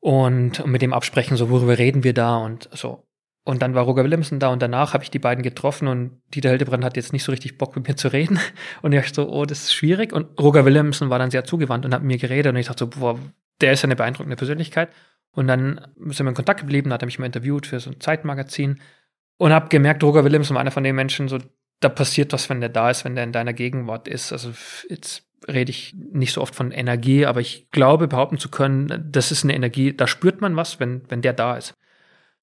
und mit dem absprechen, so worüber reden wir da und so. Und dann war Roger Willemsen da und danach habe ich die beiden getroffen und Dieter Hildebrand hat jetzt nicht so richtig Bock mit mir zu reden. Und ich dachte so, oh, das ist schwierig. Und Roger Willemsen war dann sehr zugewandt und hat mir geredet und ich dachte so, boah, der ist ja eine beeindruckende Persönlichkeit. Und dann sind wir in Kontakt geblieben, hat er mich mal interviewt für so ein Zeitmagazin und habe gemerkt, Roger Willemsen war einer von den Menschen, so da passiert was, wenn der da ist, wenn der in deiner Gegenwart ist. Also jetzt rede ich nicht so oft von Energie, aber ich glaube, behaupten zu können, das ist eine Energie, da spürt man was, wenn, wenn der da ist.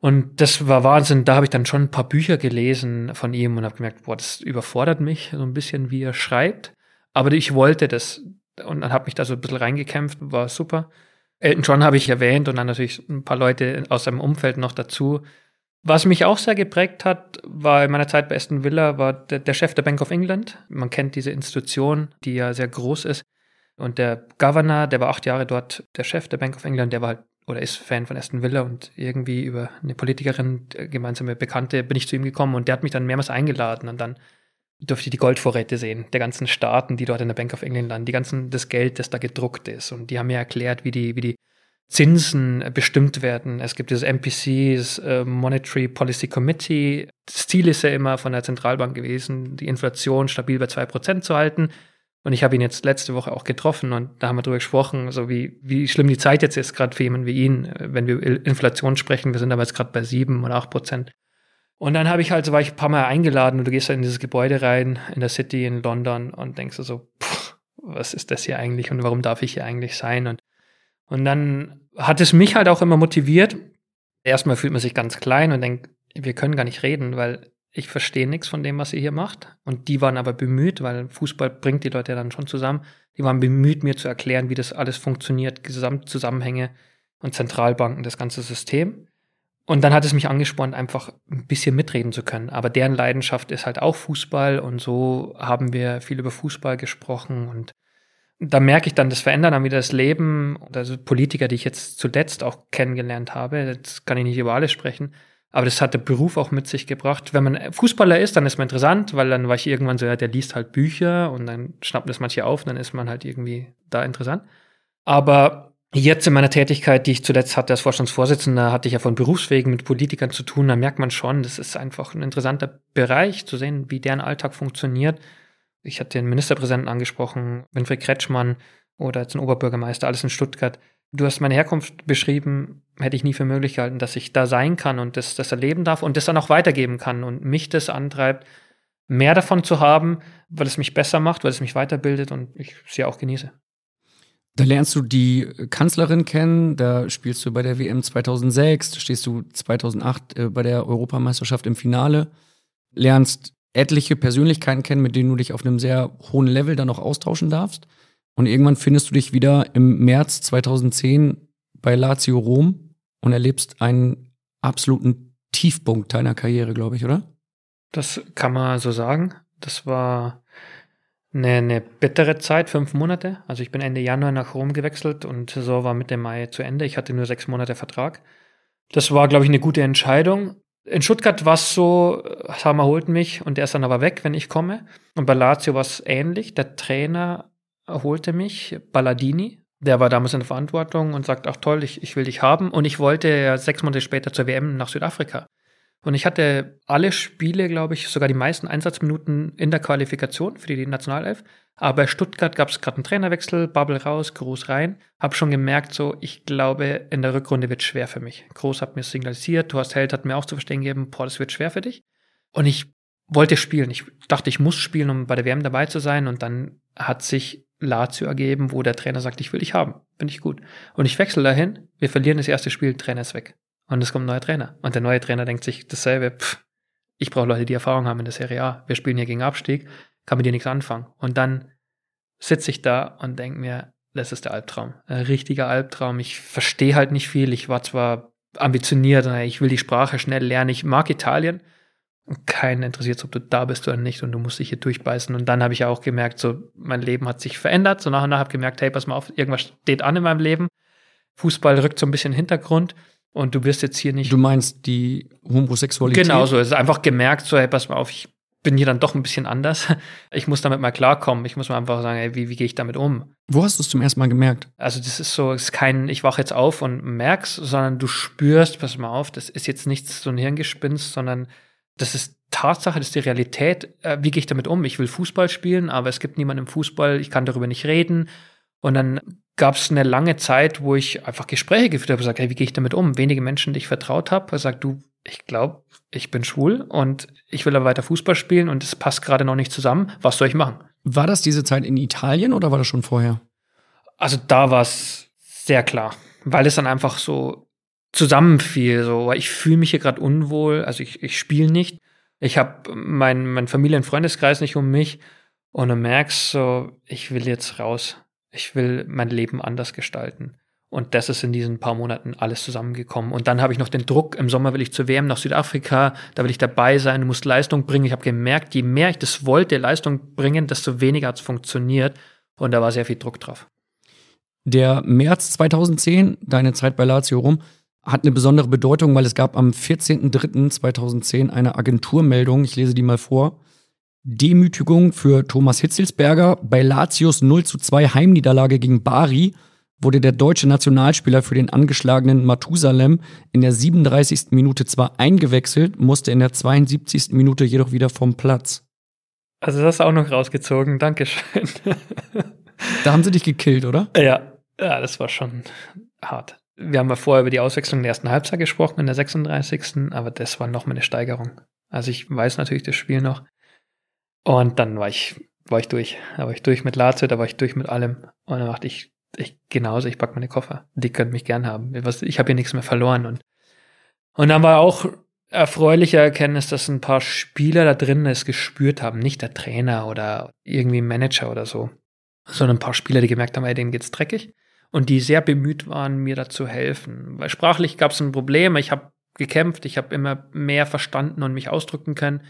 Und das war Wahnsinn. Da habe ich dann schon ein paar Bücher gelesen von ihm und habe gemerkt, boah, das überfordert mich so ein bisschen, wie er schreibt. Aber ich wollte das und dann habe mich da so ein bisschen reingekämpft, war super. Elton John habe ich erwähnt und dann natürlich ein paar Leute aus seinem Umfeld noch dazu. Was mich auch sehr geprägt hat, war in meiner Zeit bei Aston Villa, war der, der, Chef der Bank of England. Man kennt diese Institution, die ja sehr groß ist. Und der Governor, der war acht Jahre dort, der Chef der Bank of England, der war halt oder ist Fan von Aston Villa und irgendwie über eine Politikerin, äh, gemeinsame Bekannte, bin ich zu ihm gekommen und der hat mich dann mehrmals eingeladen und dann durfte ich die Goldvorräte sehen, der ganzen Staaten, die dort in der Bank of England landen, die ganzen, das Geld, das da gedruckt ist und die haben mir erklärt, wie die, wie die Zinsen bestimmt werden. Es gibt dieses MPC, das äh, Monetary Policy Committee. Das Ziel ist ja immer von der Zentralbank gewesen, die Inflation stabil bei zwei Prozent zu halten. Und ich habe ihn jetzt letzte Woche auch getroffen und da haben wir darüber gesprochen, so wie, wie schlimm die Zeit jetzt ist, gerade für jemanden wie ihn, wenn wir Inflation sprechen. Wir sind aber jetzt gerade bei sieben oder acht Prozent. Und dann habe ich halt, so war ich ein paar Mal eingeladen und du gehst da in dieses Gebäude rein, in der City in London und denkst so, pff, was ist das hier eigentlich und warum darf ich hier eigentlich sein? Und, und dann hat es mich halt auch immer motiviert. Erstmal fühlt man sich ganz klein und denkt, wir können gar nicht reden, weil ich verstehe nichts von dem, was ihr hier macht. Und die waren aber bemüht, weil Fußball bringt die Leute dann schon zusammen. Die waren bemüht, mir zu erklären, wie das alles funktioniert, Gesamtzusammenhänge und Zentralbanken, das ganze System. Und dann hat es mich angespornt, einfach ein bisschen mitreden zu können. Aber deren Leidenschaft ist halt auch Fußball und so haben wir viel über Fußball gesprochen und da merke ich dann, das verändert dann wieder das Leben. Also Politiker, die ich jetzt zuletzt auch kennengelernt habe, jetzt kann ich nicht über alles sprechen, aber das hat der Beruf auch mit sich gebracht. Wenn man Fußballer ist, dann ist man interessant, weil dann war ich irgendwann so, ja, der liest halt Bücher und dann schnappt das manche auf und dann ist man halt irgendwie da interessant. Aber jetzt in meiner Tätigkeit, die ich zuletzt hatte als Vorstandsvorsitzender, hatte ich ja von Berufswegen mit Politikern zu tun. Da merkt man schon, das ist einfach ein interessanter Bereich, zu sehen, wie deren Alltag funktioniert. Ich hatte den Ministerpräsidenten angesprochen, Winfried Kretschmann oder jetzt ein Oberbürgermeister, alles in Stuttgart. Du hast meine Herkunft beschrieben, hätte ich nie für möglich gehalten, dass ich da sein kann und das, das erleben darf und das dann auch weitergeben kann und mich das antreibt, mehr davon zu haben, weil es mich besser macht, weil es mich weiterbildet und ich sie auch genieße. Da lernst du die Kanzlerin kennen, da spielst du bei der WM 2006, da stehst du 2008 äh, bei der Europameisterschaft im Finale, lernst etliche Persönlichkeiten kennen, mit denen du dich auf einem sehr hohen Level dann noch austauschen darfst. Und irgendwann findest du dich wieder im März 2010 bei Lazio Rom und erlebst einen absoluten Tiefpunkt deiner Karriere, glaube ich, oder? Das kann man so sagen. Das war eine, eine bittere Zeit, fünf Monate. Also ich bin Ende Januar nach Rom gewechselt und so war Mitte Mai zu Ende. Ich hatte nur sechs Monate Vertrag. Das war, glaube ich, eine gute Entscheidung. In Stuttgart war es so, Sammer holt mich und der ist dann aber weg, wenn ich komme. Und bei Lazio war es ähnlich. Der Trainer holte mich, Balladini, der war damals in der Verantwortung und sagt, ach toll, ich, ich will dich haben. Und ich wollte sechs Monate später zur WM nach Südafrika. Und ich hatte alle Spiele, glaube ich, sogar die meisten Einsatzminuten in der Qualifikation für die Nationalelf. Aber bei Stuttgart gab es gerade einen Trainerwechsel, Bubble raus, Groß rein. Hab schon gemerkt, so, ich glaube, in der Rückrunde wird schwer für mich. Groß hat mir signalisiert, Thorst Held hat mir auch zu verstehen gegeben, Paul, das wird schwer für dich. Und ich wollte spielen. Ich dachte, ich muss spielen, um bei der WM dabei zu sein. Und dann hat sich Lazio ergeben, wo der Trainer sagt, ich will dich haben, finde ich gut. Und ich wechsle dahin, wir verlieren das erste Spiel, Trainer ist weg. Und es kommt ein neuer Trainer. Und der neue Trainer denkt sich dasselbe, pff, ich brauche Leute, die Erfahrung haben in der Serie A. Wir spielen hier gegen Abstieg, kann mit dir nichts anfangen. Und dann sitze ich da und denke mir, das ist der Albtraum. Ein richtiger Albtraum. Ich verstehe halt nicht viel. Ich war zwar ambitioniert, ich will die Sprache schnell lernen. Ich mag Italien. Keinen interessiert, ob du da bist oder nicht und du musst dich hier durchbeißen. Und dann habe ich auch gemerkt, so mein Leben hat sich verändert. So nach und nach habe ich gemerkt, hey, pass mal auf, irgendwas steht an in meinem Leben. Fußball rückt so ein bisschen in den Hintergrund und du wirst jetzt hier nicht. Du meinst die Homosexualität? Genau so. Es ist einfach gemerkt, so, hey, pass mal auf, ich bin hier dann doch ein bisschen anders. Ich muss damit mal klarkommen. Ich muss mal einfach sagen, ey, wie, wie gehe ich damit um? Wo hast du es zum ersten Mal gemerkt? Also, das ist so, es ist kein, ich wache jetzt auf und merk's, sondern du spürst, pass mal auf, das ist jetzt nichts so ein Hirngespinst, sondern das ist Tatsache, das ist die Realität. Äh, wie gehe ich damit um? Ich will Fußball spielen, aber es gibt niemanden im Fußball, ich kann darüber nicht reden. Und dann gab es eine lange Zeit, wo ich einfach Gespräche geführt habe, gesagt, hey, wie gehe ich damit um? Wenige Menschen, die ich vertraut habe, gesagt, du, ich glaube, ich bin schwul und ich will aber weiter Fußball spielen und es passt gerade noch nicht zusammen. Was soll ich machen? War das diese Zeit in Italien oder war das schon vorher? Also da war es sehr klar, weil es dann einfach so zusammenfiel. So, ich fühle mich hier gerade unwohl, also ich, ich spiele nicht. Ich habe meinen mein Familien- und Freundeskreis nicht um mich und du merkst so, ich will jetzt raus. Ich will mein Leben anders gestalten. Und das ist in diesen paar Monaten alles zusammengekommen. Und dann habe ich noch den Druck, im Sommer will ich zur WM nach Südafrika, da will ich dabei sein, du musst Leistung bringen. Ich habe gemerkt, je mehr ich das wollte, Leistung bringen, desto weniger hat es funktioniert. Und da war sehr viel Druck drauf. Der März 2010, deine Zeit bei Lazio rum, hat eine besondere Bedeutung, weil es gab am 14.03.2010 eine Agenturmeldung, ich lese die mal vor. Demütigung für Thomas Hitzelsberger. Bei Latios 0 zu 2 Heimniederlage gegen Bari wurde der deutsche Nationalspieler für den angeschlagenen Matusalem in der 37. Minute zwar eingewechselt, musste in der 72. Minute jedoch wieder vom Platz. Also das auch noch rausgezogen, Dankeschön. da haben sie dich gekillt, oder? Ja, ja, das war schon hart. Wir haben ja vorher über die Auswechslung der ersten Halbzeit gesprochen, in der 36. Aber das war noch mal eine Steigerung. Also ich weiß natürlich das Spiel noch. Und dann war ich, war ich durch. Da war ich durch mit Lazio, da war ich durch mit allem. Und dann dachte ich, ich genauso, ich pack meine Koffer. Die könnt mich gern haben. Ich habe hier nichts mehr verloren. Und, und dann war auch erfreuliche Erkenntnis, dass ein paar Spieler da drin es gespürt haben. Nicht der Trainer oder irgendwie Manager oder so, sondern ein paar Spieler, die gemerkt haben, ey, denen geht's dreckig und die sehr bemüht waren, mir da zu helfen. Weil sprachlich gab es ein Problem, ich habe gekämpft, ich habe immer mehr verstanden und mich ausdrücken können.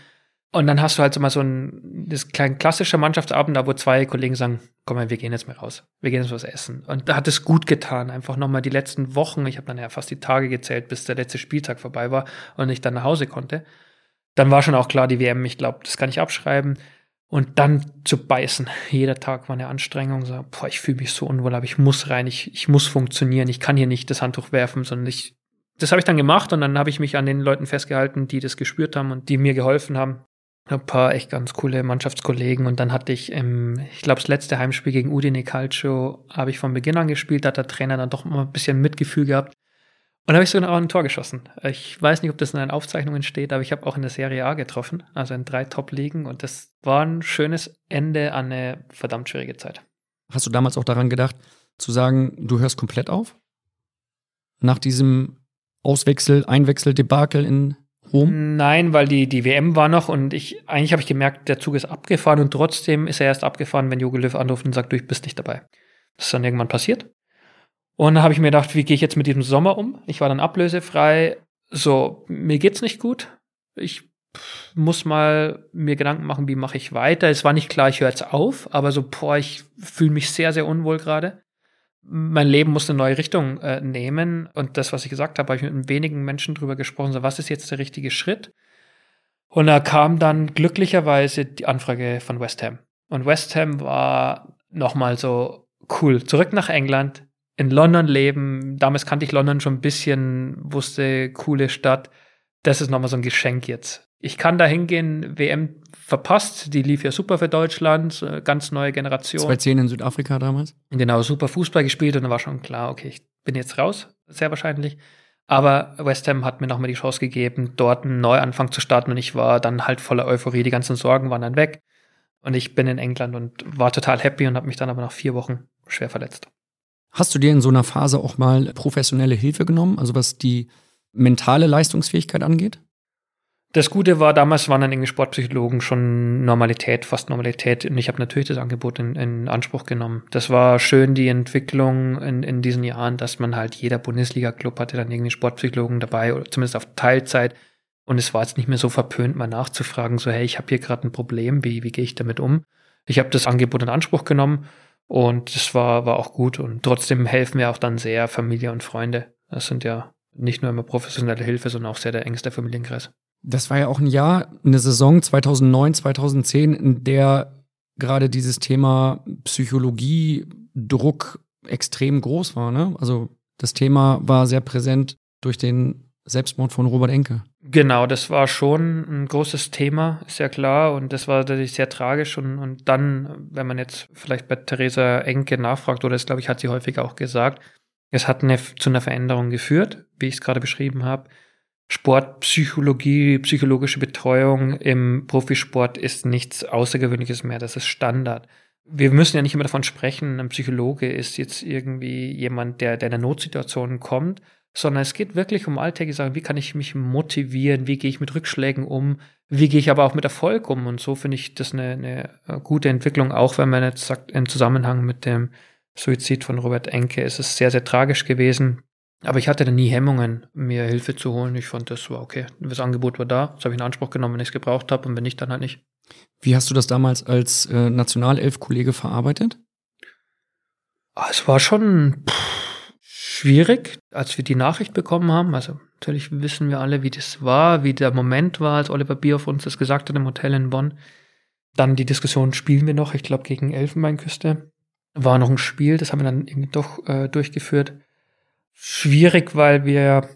Und dann hast du halt so mal so ein das kleine klassische Mannschaftsabend, da wo zwei Kollegen sagen, komm mal, wir gehen jetzt mal raus, wir gehen jetzt was essen. Und da hat es gut getan, einfach nochmal die letzten Wochen, ich habe dann ja fast die Tage gezählt, bis der letzte Spieltag vorbei war und ich dann nach Hause konnte. Dann war schon auch klar, die WM, ich glaube, das kann ich abschreiben. Und dann zu beißen. Jeder Tag war eine Anstrengung. So, boah, ich fühle mich so unwohl, aber ich muss rein, ich, ich muss funktionieren. Ich kann hier nicht das Handtuch werfen, sondern ich. Das habe ich dann gemacht und dann habe ich mich an den Leuten festgehalten, die das gespürt haben und die mir geholfen haben. Ein paar echt ganz coole Mannschaftskollegen und dann hatte ich im, ich glaube, das letzte Heimspiel gegen Udine Calcio habe ich von Beginn an gespielt, da hat der Trainer dann doch mal ein bisschen Mitgefühl gehabt und habe ich sogar auch ein Tor geschossen. Ich weiß nicht, ob das in den Aufzeichnungen steht, aber ich habe auch in der Serie A getroffen, also in drei Top-Ligen. Und das war ein schönes Ende an eine verdammt schwierige Zeit. Hast du damals auch daran gedacht, zu sagen, du hörst komplett auf? Nach diesem Auswechsel, Einwechsel-Debakel in Rom? Nein, weil die, die WM war noch und ich, eigentlich habe ich gemerkt, der Zug ist abgefahren und trotzdem ist er erst abgefahren, wenn Jogi Löw anruft und sagt, du bist nicht dabei. Das ist dann irgendwann passiert. Und dann habe ich mir gedacht, wie gehe ich jetzt mit diesem Sommer um? Ich war dann ablösefrei. So, mir geht's nicht gut. Ich muss mal mir Gedanken machen, wie mache ich weiter. Es war nicht klar, ich höre jetzt auf, aber so, boah, ich fühle mich sehr, sehr unwohl gerade. Mein Leben muss eine neue Richtung äh, nehmen. Und das, was ich gesagt habe, habe ich mit wenigen Menschen drüber gesprochen. So, was ist jetzt der richtige Schritt? Und da kam dann glücklicherweise die Anfrage von West Ham. Und West Ham war nochmal so cool. Zurück nach England, in London leben. Damals kannte ich London schon ein bisschen, wusste, coole Stadt. Das ist nochmal so ein Geschenk jetzt. Ich kann da hingehen, WM verpasst, die lief ja super für Deutschland, äh, ganz neue Generation. 2010 in Südafrika damals. Genau, super Fußball gespielt und dann war schon klar, okay, ich bin jetzt raus, sehr wahrscheinlich. Aber West Ham hat mir nochmal die Chance gegeben, dort einen Neuanfang zu starten und ich war dann halt voller Euphorie, die ganzen Sorgen waren dann weg. Und ich bin in England und war total happy und habe mich dann aber nach vier Wochen schwer verletzt. Hast du dir in so einer Phase auch mal professionelle Hilfe genommen, also was die mentale Leistungsfähigkeit angeht? Das Gute war, damals waren dann irgendwie Sportpsychologen schon Normalität, fast Normalität. Und ich habe natürlich das Angebot in, in, Anspruch genommen. Das war schön, die Entwicklung in, in diesen Jahren, dass man halt jeder Bundesliga-Club hatte dann irgendwie Sportpsychologen dabei, oder zumindest auf Teilzeit. Und es war jetzt nicht mehr so verpönt, mal nachzufragen, so, hey, ich habe hier gerade ein Problem, wie, wie gehe ich damit um? Ich habe das Angebot in Anspruch genommen und das war, war auch gut. Und trotzdem helfen wir auch dann sehr Familie und Freunde. Das sind ja nicht nur immer professionelle Hilfe, sondern auch sehr der engste Familienkreis. Das war ja auch ein Jahr, eine Saison 2009, 2010, in der gerade dieses Thema Psychologie, Druck extrem groß war. Ne? Also das Thema war sehr präsent durch den Selbstmord von Robert Enke. Genau, das war schon ein großes Thema, ist ja klar. Und das war natürlich sehr tragisch. Und, und dann, wenn man jetzt vielleicht bei Theresa Enke nachfragt, oder das glaube ich, hat sie häufig auch gesagt, es hat eine, zu einer Veränderung geführt, wie ich es gerade beschrieben habe. Sportpsychologie, psychologische Betreuung im Profisport ist nichts Außergewöhnliches mehr. Das ist Standard. Wir müssen ja nicht immer davon sprechen, ein Psychologe ist jetzt irgendwie jemand, der, der in eine Notsituation kommt, sondern es geht wirklich um alltägliche Sachen. Wie kann ich mich motivieren? Wie gehe ich mit Rückschlägen um? Wie gehe ich aber auch mit Erfolg um? Und so finde ich das eine, eine gute Entwicklung, auch wenn man jetzt sagt, im Zusammenhang mit dem Suizid von Robert Enke ist es sehr, sehr tragisch gewesen. Aber ich hatte da nie Hemmungen, mir Hilfe zu holen. Ich fand, das war okay. Das Angebot war da, das habe ich in Anspruch genommen, wenn ich es gebraucht habe und wenn nicht, dann halt nicht. Wie hast du das damals als äh, Nationalelf-Kollege verarbeitet? Ah, es war schon pff, schwierig, als wir die Nachricht bekommen haben. Also natürlich wissen wir alle, wie das war, wie der Moment war, als Oliver Bierhoff uns das gesagt hat im Hotel in Bonn. Dann die Diskussion, spielen wir noch, ich glaube, gegen Elfenbeinküste. War noch ein Spiel, das haben wir dann irgendwie doch äh, durchgeführt schwierig, weil wir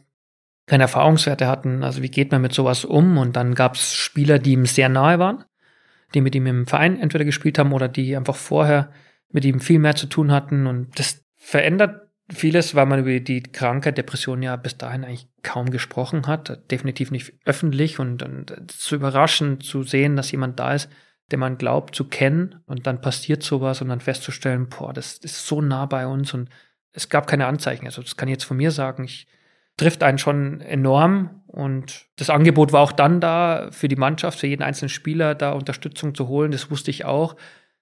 keine Erfahrungswerte hatten. Also wie geht man mit sowas um? Und dann gab es Spieler, die ihm sehr nahe waren, die mit ihm im Verein entweder gespielt haben oder die einfach vorher mit ihm viel mehr zu tun hatten. Und das verändert vieles, weil man über die Krankheit, Depression ja bis dahin eigentlich kaum gesprochen hat. Definitiv nicht öffentlich und, und zu überraschend zu sehen, dass jemand da ist, den man glaubt zu kennen und dann passiert sowas und dann festzustellen, boah, das ist so nah bei uns und es gab keine Anzeichen. Also das kann ich jetzt von mir sagen. Ich trifft einen schon enorm und das Angebot war auch dann da für die Mannschaft, für jeden einzelnen Spieler da Unterstützung zu holen. Das wusste ich auch.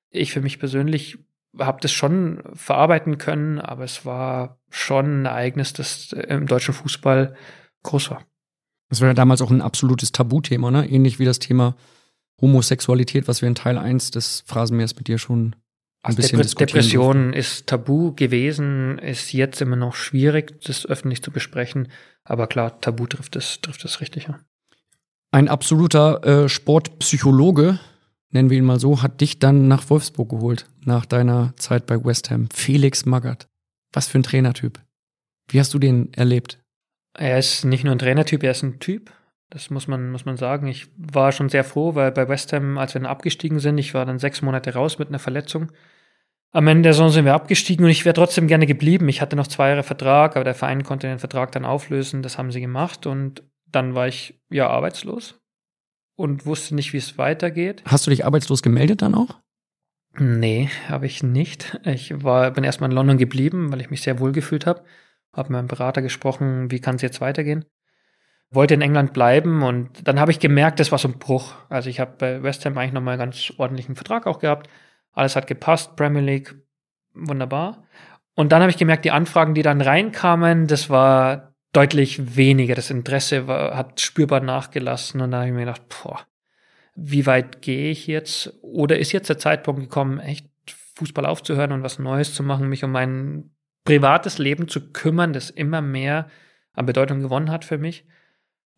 Ich für mich persönlich habe das schon verarbeiten können, aber es war schon ein Ereignis, das im deutschen Fußball groß war. Das war ja damals auch ein absolutes Tabuthema, ne? Ähnlich wie das Thema Homosexualität, was wir in Teil 1 des Phrasenmeers mit dir schon ein bisschen Depre Depression ist tabu gewesen, ist jetzt immer noch schwierig, das öffentlich zu besprechen. Aber klar, tabu trifft es, trifft es richtig. Ja. Ein absoluter äh, Sportpsychologe, nennen wir ihn mal so, hat dich dann nach Wolfsburg geholt, nach deiner Zeit bei West Ham. Felix Magath. Was für ein Trainertyp. Wie hast du den erlebt? Er ist nicht nur ein Trainertyp, er ist ein Typ. Das muss man, muss man sagen. Ich war schon sehr froh, weil bei West Ham, als wir dann abgestiegen sind, ich war dann sechs Monate raus mit einer Verletzung. Am Ende der Saison sind wir abgestiegen und ich wäre trotzdem gerne geblieben. Ich hatte noch zwei Jahre Vertrag, aber der Verein konnte den Vertrag dann auflösen. Das haben sie gemacht und dann war ich ja arbeitslos und wusste nicht, wie es weitergeht. Hast du dich arbeitslos gemeldet dann auch? Nee, habe ich nicht. Ich war, bin erstmal in London geblieben, weil ich mich sehr wohl gefühlt habe. Habe mit meinem Berater gesprochen, wie kann es jetzt weitergehen wollte in England bleiben und dann habe ich gemerkt, das war so ein Bruch. Also ich habe bei West Ham eigentlich nochmal einen ganz ordentlichen Vertrag auch gehabt. Alles hat gepasst, Premier League, wunderbar. Und dann habe ich gemerkt, die Anfragen, die dann reinkamen, das war deutlich weniger. Das Interesse war, hat spürbar nachgelassen und da habe ich mir gedacht, boah, wie weit gehe ich jetzt? Oder ist jetzt der Zeitpunkt gekommen, echt Fußball aufzuhören und was Neues zu machen, mich um mein privates Leben zu kümmern, das immer mehr an Bedeutung gewonnen hat für mich?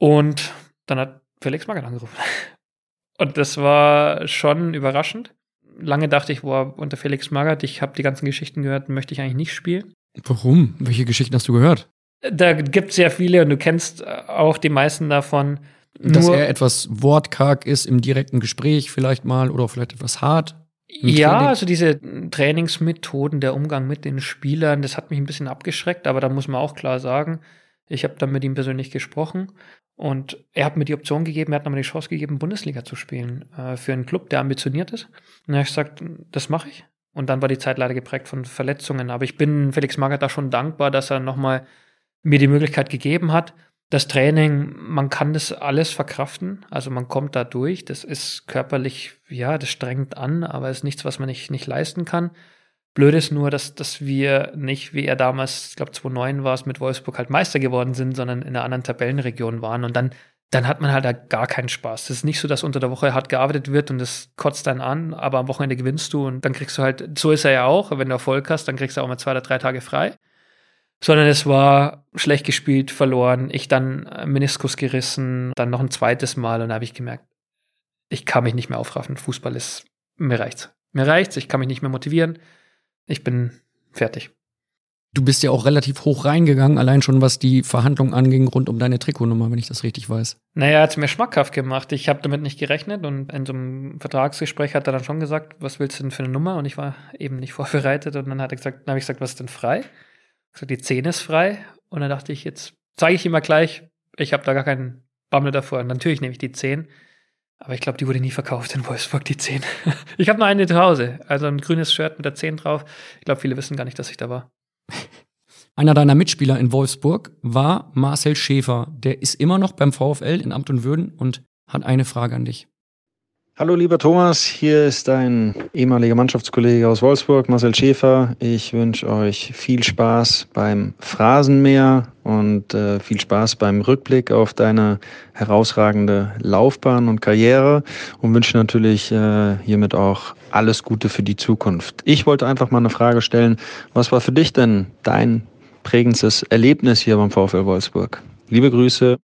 Und dann hat Felix Magath angerufen. Und das war schon überraschend. Lange dachte ich, boah, unter Felix Magath, ich habe die ganzen Geschichten gehört, möchte ich eigentlich nicht spielen. Warum? Welche Geschichten hast du gehört? Da gibt es sehr viele und du kennst auch die meisten davon. Dass er etwas wortkarg ist im direkten Gespräch vielleicht mal oder vielleicht etwas hart. Ja, Training. also diese Trainingsmethoden, der Umgang mit den Spielern, das hat mich ein bisschen abgeschreckt, aber da muss man auch klar sagen, ich habe dann mit ihm persönlich gesprochen und er hat mir die Option gegeben, er hat mir die Chance gegeben, Bundesliga zu spielen äh, für einen Club, der ambitioniert ist. Und dann habe ich gesagt, das mache ich. Und dann war die Zeit leider geprägt von Verletzungen. Aber ich bin Felix Magath da schon dankbar, dass er nochmal mir die Möglichkeit gegeben hat. Das Training, man kann das alles verkraften. Also man kommt da durch. Das ist körperlich, ja, das strengt an, aber es ist nichts, was man nicht, nicht leisten kann. Blöd ist nur, dass, dass wir nicht, wie er damals, ich glaube 2009 war es, mit Wolfsburg halt Meister geworden sind, sondern in einer anderen Tabellenregion waren. Und dann dann hat man halt da gar keinen Spaß. Es ist nicht so, dass unter der Woche hart gearbeitet wird und das kotzt dann an, aber am Wochenende gewinnst du und dann kriegst du halt, so ist er ja auch, wenn du Erfolg hast, dann kriegst du auch mal zwei oder drei Tage frei. Sondern es war schlecht gespielt, verloren, ich dann Meniskus gerissen, dann noch ein zweites Mal und da habe ich gemerkt, ich kann mich nicht mehr aufraffen. Fußball ist, mir reicht's. Mir reicht's, ich kann mich nicht mehr motivieren. Ich bin fertig. Du bist ja auch relativ hoch reingegangen, allein schon was die Verhandlungen anging rund um deine Trikotnummer, wenn ich das richtig weiß. Naja, hat es mir schmackhaft gemacht. Ich habe damit nicht gerechnet und in so einem Vertragsgespräch hat er dann schon gesagt, was willst du denn für eine Nummer? Und ich war eben nicht vorbereitet und dann hat er gesagt, dann habe ich gesagt, was ist denn frei? Ich gesagt, die 10 ist frei. Und dann dachte ich, jetzt zeige ich ihm mal gleich, ich habe da gar keinen Bammel davor. Und natürlich nehme ich die 10. Aber ich glaube, die wurde nie verkauft in Wolfsburg, die 10. ich habe nur eine zu Hause. Also ein grünes Shirt mit der 10 drauf. Ich glaube, viele wissen gar nicht, dass ich da war. Einer deiner Mitspieler in Wolfsburg war Marcel Schäfer. Der ist immer noch beim VfL in Amt und Würden und hat eine Frage an dich. Hallo lieber Thomas, hier ist dein ehemaliger Mannschaftskollege aus Wolfsburg, Marcel Schäfer. Ich wünsche euch viel Spaß beim Phrasenmäher und äh, viel Spaß beim Rückblick auf deine herausragende Laufbahn und Karriere und wünsche natürlich äh, hiermit auch alles Gute für die Zukunft. Ich wollte einfach mal eine Frage stellen. Was war für dich denn dein prägendstes Erlebnis hier beim VfL Wolfsburg? Liebe Grüße.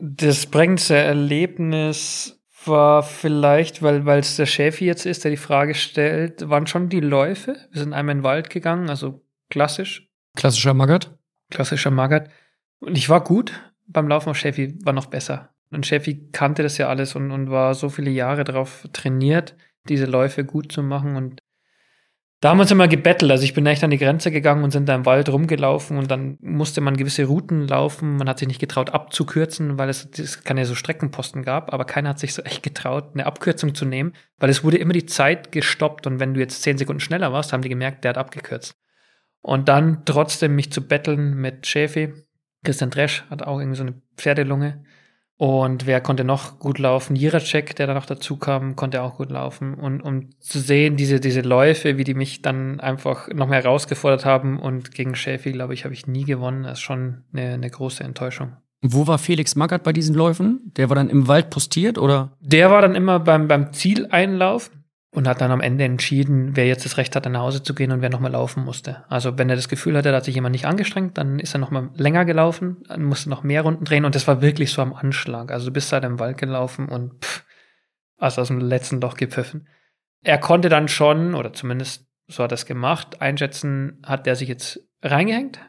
Das prägendste Erlebnis war vielleicht, weil es der Schäfi jetzt ist, der die Frage stellt, waren schon die Läufe. Wir sind einmal in den Wald gegangen, also klassisch. Klassischer Maggard? Klassischer Maggard. Und ich war gut beim Laufen, auf Schäfi war noch besser. Und Schäfi kannte das ja alles und, und war so viele Jahre darauf trainiert, diese Läufe gut zu machen. Und da haben wir uns immer gebettelt. Also ich bin echt an die Grenze gegangen und sind da im Wald rumgelaufen und dann musste man gewisse Routen laufen. Man hat sich nicht getraut abzukürzen, weil es, es keine so Streckenposten gab, aber keiner hat sich so echt getraut, eine Abkürzung zu nehmen, weil es wurde immer die Zeit gestoppt und wenn du jetzt zehn Sekunden schneller warst, haben die gemerkt, der hat abgekürzt. Und dann trotzdem mich zu betteln mit Schäfi. Christian Dresch hat auch irgendwie so eine Pferdelunge. Und wer konnte noch gut laufen? Jiracek, der da noch dazu kam, konnte auch gut laufen. Und um zu sehen, diese, diese Läufe, wie die mich dann einfach noch mehr herausgefordert haben. Und gegen Schäfi, glaube ich, habe ich nie gewonnen. Das ist schon eine, eine große Enttäuschung. Wo war Felix Magath bei diesen Läufen? Der war dann im Wald postiert oder? Der war dann immer beim, beim Zieleinlauf und hat dann am Ende entschieden, wer jetzt das Recht hat, nach Hause zu gehen und wer nochmal laufen musste. Also wenn er das Gefühl hatte, da hat sich jemand nicht angestrengt, dann ist er nochmal länger gelaufen, dann musste noch mehr Runden drehen und das war wirklich so am Anschlag. Also du bist halt im Wald gelaufen und pff, hast aus dem letzten Loch gepfiffen. Er konnte dann schon, oder zumindest so hat er es gemacht, einschätzen, hat der sich jetzt reingehängt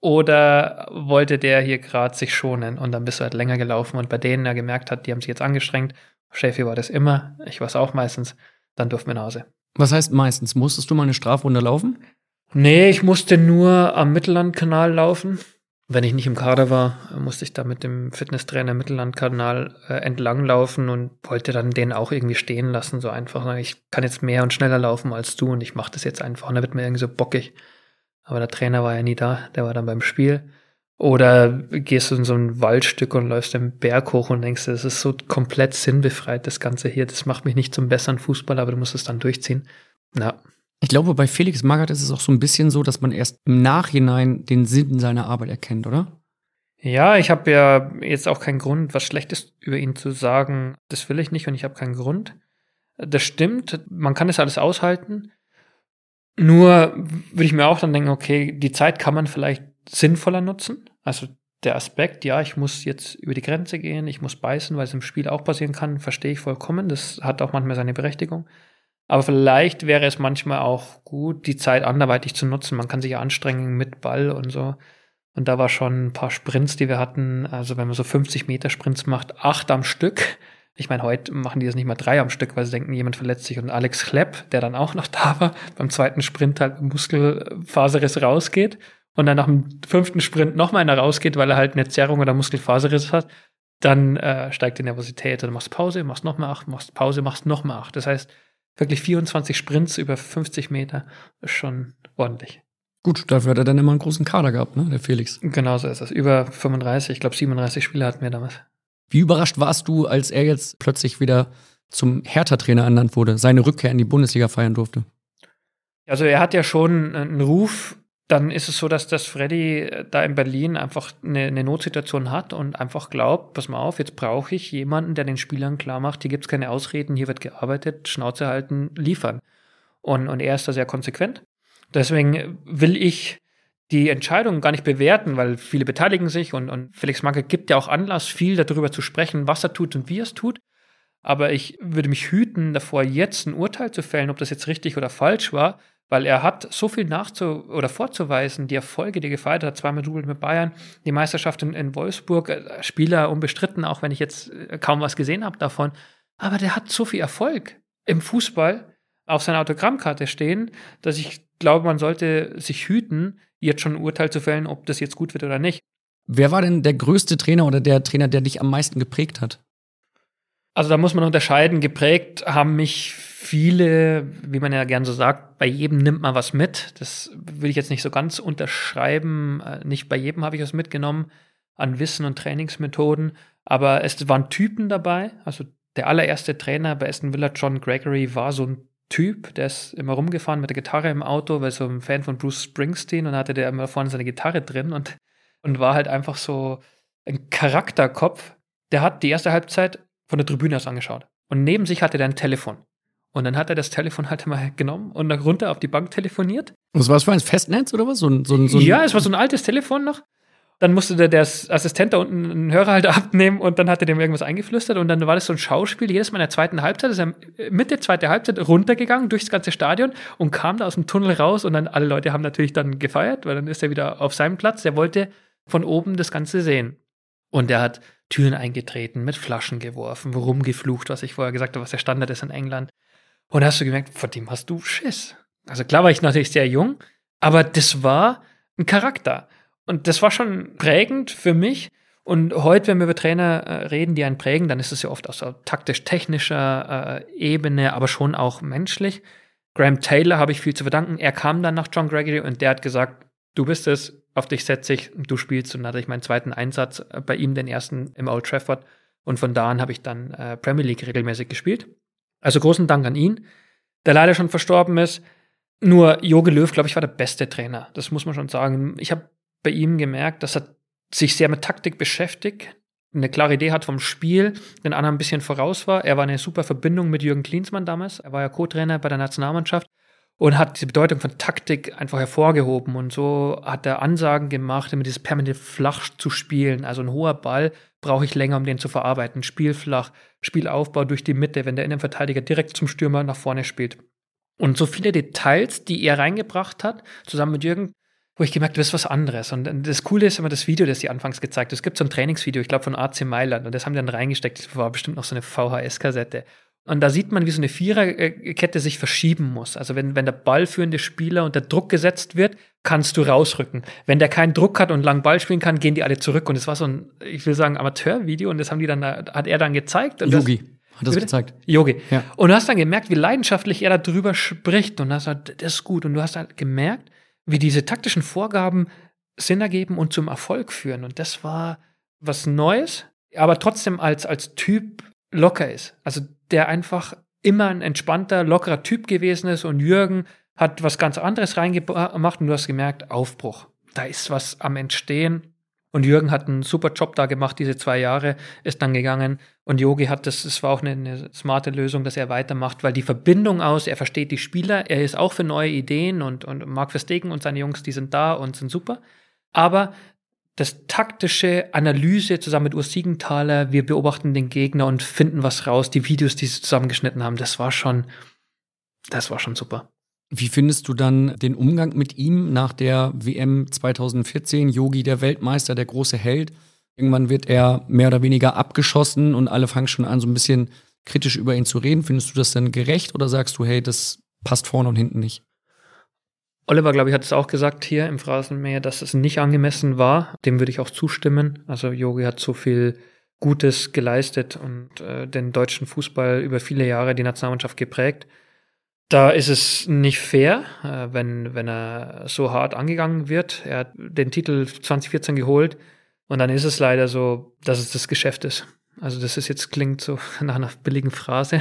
oder wollte der hier gerade sich schonen und dann bist du halt länger gelaufen und bei denen er gemerkt hat, die haben sich jetzt angestrengt. Schäfi war das immer, ich war es auch meistens dann durften wir nach Hause. Was heißt meistens? Musstest du mal eine Strafrunde laufen? Nee, ich musste nur am Mittellandkanal laufen. Wenn ich nicht im Kader war, musste ich da mit dem Fitnesstrainer Mittellandkanal äh, entlang laufen und wollte dann den auch irgendwie stehen lassen, so einfach. Ich kann jetzt mehr und schneller laufen als du und ich mache das jetzt einfach. Und da wird mir irgendwie so bockig. Aber der Trainer war ja nie da, der war dann beim Spiel. Oder gehst du in so ein Waldstück und läufst den Berg hoch und denkst, das ist so komplett sinnbefreit, das Ganze hier. Das macht mich nicht zum besseren Fußballer, aber du musst es dann durchziehen. Ja. Ich glaube, bei Felix Magath ist es auch so ein bisschen so, dass man erst im Nachhinein den Sinn seiner Arbeit erkennt, oder? Ja, ich habe ja jetzt auch keinen Grund, was Schlechtes über ihn zu sagen. Das will ich nicht und ich habe keinen Grund. Das stimmt, man kann das alles aushalten. Nur würde ich mir auch dann denken, okay, die Zeit kann man vielleicht sinnvoller nutzen. Also der Aspekt, ja, ich muss jetzt über die Grenze gehen, ich muss beißen, weil es im Spiel auch passieren kann, verstehe ich vollkommen. Das hat auch manchmal seine Berechtigung. Aber vielleicht wäre es manchmal auch gut, die Zeit anderweitig zu nutzen. Man kann sich ja anstrengen mit Ball und so. Und da war schon ein paar Sprints, die wir hatten. Also wenn man so 50 Meter Sprints macht, acht am Stück. Ich meine, heute machen die das nicht mal drei am Stück, weil sie denken, jemand verletzt sich. Und Alex Klepp, der dann auch noch da war, beim zweiten Sprint halt Muskelfaserriss rausgeht und dann nach dem fünften Sprint nochmal einer rausgeht, weil er halt eine Zerrung oder Muskelfaserriss hat, dann äh, steigt die Nervosität. Dann machst Pause, machst nochmal acht, machst Pause, machst nochmal acht. Das heißt, wirklich 24 Sprints über 50 Meter ist schon ordentlich. Gut, dafür hat er dann immer einen großen Kader gehabt, ne, der Felix. Genau so ist das. Über 35, ich glaube 37 Spieler hatten wir damals. Wie überrascht warst du, als er jetzt plötzlich wieder zum Hertha-Trainer ernannt wurde, seine Rückkehr in die Bundesliga feiern durfte? Also er hat ja schon einen Ruf dann ist es so, dass das Freddy äh, da in Berlin einfach eine, eine Notsituation hat und einfach glaubt, pass mal auf, jetzt brauche ich jemanden, der den Spielern klar macht, hier gibt es keine Ausreden, hier wird gearbeitet, Schnauze halten, liefern. Und, und er ist da sehr konsequent. Deswegen will ich die Entscheidung gar nicht bewerten, weil viele beteiligen sich und, und Felix Magath gibt ja auch Anlass, viel darüber zu sprechen, was er tut und wie er es tut. Aber ich würde mich hüten, davor jetzt ein Urteil zu fällen, ob das jetzt richtig oder falsch war, weil er hat so viel nachzu oder vorzuweisen, die Erfolge, die er gefeiert hat, zweimal Double mit Bayern, die Meisterschaft in, in Wolfsburg, äh, Spieler unbestritten, auch wenn ich jetzt äh, kaum was gesehen habe davon. Aber der hat so viel Erfolg im Fußball auf seiner Autogrammkarte stehen, dass ich glaube, man sollte sich hüten, jetzt schon ein Urteil zu fällen, ob das jetzt gut wird oder nicht. Wer war denn der größte Trainer oder der Trainer, der dich am meisten geprägt hat? Also da muss man unterscheiden. Geprägt haben mich viele, wie man ja gern so sagt, bei jedem nimmt man was mit. Das will ich jetzt nicht so ganz unterschreiben. Äh, nicht bei jedem habe ich was mitgenommen an Wissen und Trainingsmethoden. Aber es waren Typen dabei. Also der allererste Trainer bei Aston Villa, John Gregory, war so ein Typ, der ist immer rumgefahren mit der Gitarre im Auto, weil so ein Fan von Bruce Springsteen und hatte der immer vorne seine Gitarre drin und, und war halt einfach so ein Charakterkopf. Der hat die erste Halbzeit von der Tribüne aus angeschaut. Und neben sich hatte er ein Telefon. Und dann hat er das Telefon halt mal genommen und dann runter auf die Bank telefoniert. Was war das für ein Festnetz oder was? So ein, so ein, so ein ja, es war so ein altes Telefon noch. Dann musste der, der Assistent da unten einen Hörer halt abnehmen und dann hat er dem irgendwas eingeflüstert und dann war das so ein Schauspiel. Jedes Mal in der zweiten Halbzeit ist er Mitte zweite Halbzeit runtergegangen durchs ganze Stadion und kam da aus dem Tunnel raus und dann alle Leute haben natürlich dann gefeiert, weil dann ist er wieder auf seinem Platz. Der wollte von oben das Ganze sehen. Und er hat Türen eingetreten, mit Flaschen geworfen, rumgeflucht, was ich vorher gesagt habe, was der Standard ist in England. Und da hast du gemerkt, vor dem hast du Schiss. Also klar war ich natürlich sehr jung, aber das war ein Charakter. Und das war schon prägend für mich. Und heute, wenn wir über Trainer äh, reden, die einen prägen, dann ist es ja oft aus taktisch-technischer äh, Ebene, aber schon auch menschlich. Graham Taylor habe ich viel zu verdanken. Er kam dann nach John Gregory und der hat gesagt, du bist es, auf dich setze ich, du spielst. Und dann hatte ich meinen zweiten Einsatz äh, bei ihm, den ersten im Old Trafford. Und von da an habe ich dann äh, Premier League regelmäßig gespielt. Also großen Dank an ihn, der leider schon verstorben ist. Nur Jogi Löw, glaube ich, war der beste Trainer. Das muss man schon sagen. Ich habe bei ihm gemerkt, dass er sich sehr mit Taktik beschäftigt, eine klare Idee hat vom Spiel, den anderen ein bisschen voraus war. Er war eine super Verbindung mit Jürgen Klinsmann damals. Er war ja Co-Trainer bei der Nationalmannschaft und hat die Bedeutung von Taktik einfach hervorgehoben. Und so hat er Ansagen gemacht, immer dieses permanent flach zu spielen. Also ein hoher Ball brauche ich länger, um den zu verarbeiten. Spielflach, Spielaufbau durch die Mitte, wenn der Innenverteidiger direkt zum Stürmer nach vorne spielt. Und so viele Details, die er reingebracht hat, zusammen mit Jürgen, wo ich gemerkt habe, das ist was anderes. Und das Coole ist immer das Video, das sie anfangs gezeigt hat. Es gibt so ein Trainingsvideo, ich glaube von AC Mailand, und das haben die dann reingesteckt. Das war bestimmt noch so eine VHS-Kassette. Und da sieht man, wie so eine Viererkette sich verschieben muss. Also wenn, wenn der ballführende Spieler unter Druck gesetzt wird, kannst du rausrücken. Wenn der keinen Druck hat und lang Ball spielen kann, gehen die alle zurück. Und es war so ein, ich will sagen, Amateurvideo und das haben die dann, hat er dann gezeigt. Yogi hat das gezeigt. Yogi. Ja. Und du hast dann gemerkt, wie leidenschaftlich er darüber spricht. Und das, das ist gut. Und du hast halt gemerkt, wie diese taktischen Vorgaben Sinn ergeben und zum Erfolg führen. Und das war was Neues, aber trotzdem als, als Typ locker ist. Also der einfach immer ein entspannter, lockerer Typ gewesen ist und Jürgen hat was ganz anderes reingemacht und du hast gemerkt, Aufbruch. Da ist was am Entstehen. Und Jürgen hat einen super Job da gemacht, diese zwei Jahre, ist dann gegangen. Und Yogi hat das, es war auch eine, eine, smarte Lösung, dass er weitermacht, weil die Verbindung aus, er versteht die Spieler, er ist auch für neue Ideen und, und Mark Verstegen und seine Jungs, die sind da und sind super. Aber das taktische Analyse zusammen mit Urs Siegenthaler, wir beobachten den Gegner und finden was raus, die Videos, die sie zusammengeschnitten haben, das war schon, das war schon super. Wie findest du dann den Umgang mit ihm nach der WM 2014? Yogi, der Weltmeister, der große Held. Irgendwann wird er mehr oder weniger abgeschossen und alle fangen schon an, so ein bisschen kritisch über ihn zu reden. Findest du das denn gerecht oder sagst du, hey, das passt vorne und hinten nicht? Oliver, glaube ich, hat es auch gesagt hier im Phrasenmäher, dass es nicht angemessen war. Dem würde ich auch zustimmen. Also Yogi hat so viel Gutes geleistet und äh, den deutschen Fußball über viele Jahre die Nationalmannschaft geprägt. Da ist es nicht fair, äh, wenn, wenn er so hart angegangen wird. Er hat den Titel 2014 geholt und dann ist es leider so, dass es das Geschäft ist. Also das ist jetzt klingt so nach einer billigen Phrase.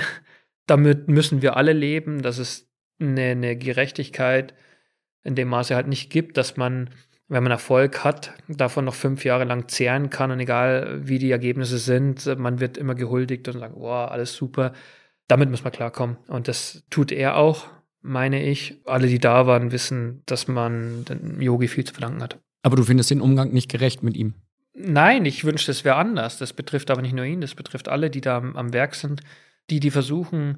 Damit müssen wir alle leben. Das ist eine, eine Gerechtigkeit, in dem Maße halt nicht gibt, dass man, wenn man Erfolg hat, davon noch fünf Jahre lang zehren kann und egal wie die Ergebnisse sind, man wird immer gehuldigt und sagt, wow, alles super. Damit muss man klarkommen. Und das tut er auch, meine ich. Alle, die da waren, wissen, dass man dem Yogi viel zu verdanken hat. Aber du findest den Umgang nicht gerecht mit ihm? Nein, ich wünschte, es wäre anders. Das betrifft aber nicht nur ihn, das betrifft alle, die da am Werk sind, die, die versuchen,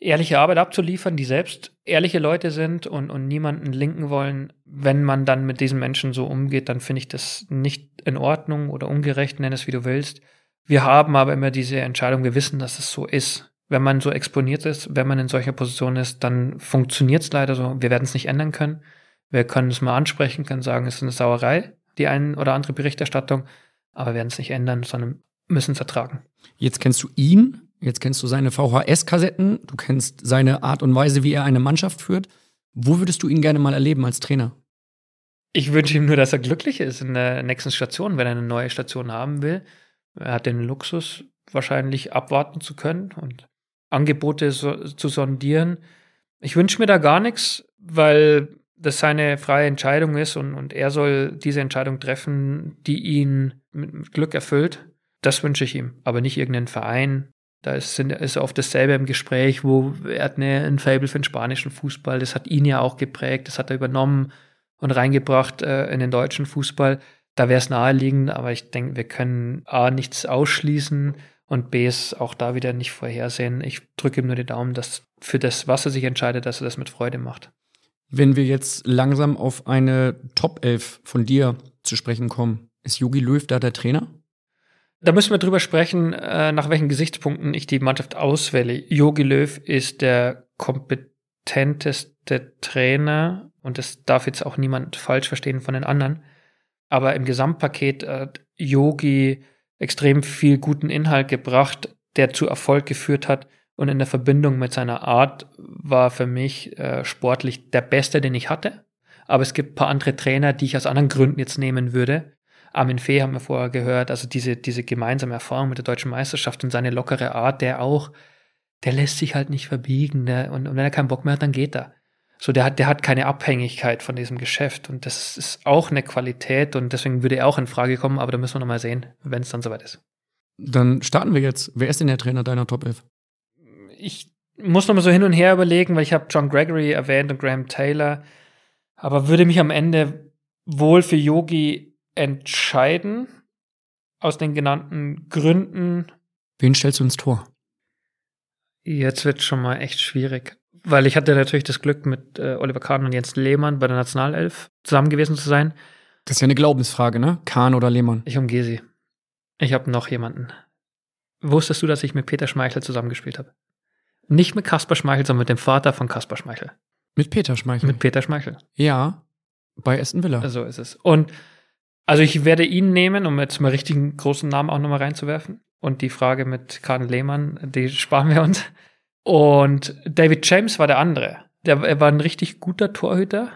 ehrliche Arbeit abzuliefern, die selbst ehrliche Leute sind und, und niemanden linken wollen. Wenn man dann mit diesen Menschen so umgeht, dann finde ich das nicht in Ordnung oder ungerecht, nenn es wie du willst. Wir haben aber immer diese Entscheidung, wir wissen, dass es so ist. Wenn man so exponiert ist, wenn man in solcher Position ist, dann funktioniert es leider so. Wir werden es nicht ändern können. Wir können es mal ansprechen, können sagen, es ist eine Sauerei, die ein oder andere Berichterstattung, aber werden es nicht ändern, sondern müssen es ertragen. Jetzt kennst du ihn, Jetzt kennst du seine VHS-Kassetten, du kennst seine Art und Weise, wie er eine Mannschaft führt. Wo würdest du ihn gerne mal erleben als Trainer? Ich wünsche ihm nur, dass er glücklich ist in der nächsten Station, wenn er eine neue Station haben will. Er hat den Luxus, wahrscheinlich abwarten zu können und Angebote so, zu sondieren. Ich wünsche mir da gar nichts, weil das seine freie Entscheidung ist und, und er soll diese Entscheidung treffen, die ihn mit, mit Glück erfüllt. Das wünsche ich ihm, aber nicht irgendeinen Verein da ist, ist oft dasselbe im Gespräch, wo er hat ein Fable für den spanischen Fußball, das hat ihn ja auch geprägt, das hat er übernommen und reingebracht äh, in den deutschen Fußball. Da wäre es naheliegend, aber ich denke, wir können A nichts ausschließen und B es auch da wieder nicht vorhersehen. Ich drücke ihm nur die Daumen, dass für das, was er sich entscheidet, dass er das mit Freude macht. Wenn wir jetzt langsam auf eine Top 11 von dir zu sprechen kommen, ist Jogi Löw da der Trainer? Da müssen wir drüber sprechen, äh, nach welchen Gesichtspunkten ich die Mannschaft auswähle. Jogi Löw ist der kompetenteste Trainer und das darf jetzt auch niemand falsch verstehen von den anderen. Aber im Gesamtpaket hat Yogi extrem viel guten Inhalt gebracht, der zu Erfolg geführt hat. Und in der Verbindung mit seiner Art war für mich äh, sportlich der beste, den ich hatte. Aber es gibt ein paar andere Trainer, die ich aus anderen Gründen jetzt nehmen würde. Armin Fee haben wir vorher gehört, also diese, diese gemeinsame Erfahrung mit der deutschen Meisterschaft und seine lockere Art, der auch, der lässt sich halt nicht verbiegen. Ne? Und, und wenn er keinen Bock mehr hat, dann geht er. So, der hat, der hat keine Abhängigkeit von diesem Geschäft und das ist auch eine Qualität und deswegen würde er auch in Frage kommen, aber da müssen wir nochmal sehen, wenn es dann soweit ist. Dann starten wir jetzt. Wer ist denn der Trainer deiner Top 11? Ich muss nochmal so hin und her überlegen, weil ich habe John Gregory erwähnt und Graham Taylor, aber würde mich am Ende wohl für Yogi entscheiden, aus den genannten Gründen. Wen stellst du ins Tor? Jetzt wird schon mal echt schwierig. Weil ich hatte natürlich das Glück, mit äh, Oliver Kahn und Jens Lehmann bei der Nationalelf zusammen gewesen zu sein. Das ist ja eine Glaubensfrage, ne? Kahn oder Lehmann? Ich umgehe sie. Ich habe noch jemanden. Wusstest du, dass ich mit Peter Schmeichel zusammengespielt habe? Nicht mit Kaspar Schmeichel, sondern mit dem Vater von Kaspar Schmeichel. Mit Peter Schmeichel? Mit Peter Schmeichel. Ja, bei Aston Villa. So ist es. Und also ich werde ihn nehmen, um jetzt mal richtigen großen Namen auch nochmal reinzuwerfen. Und die Frage mit Karl Lehmann, die sparen wir uns. Und David James war der andere. Der, er war ein richtig guter Torhüter.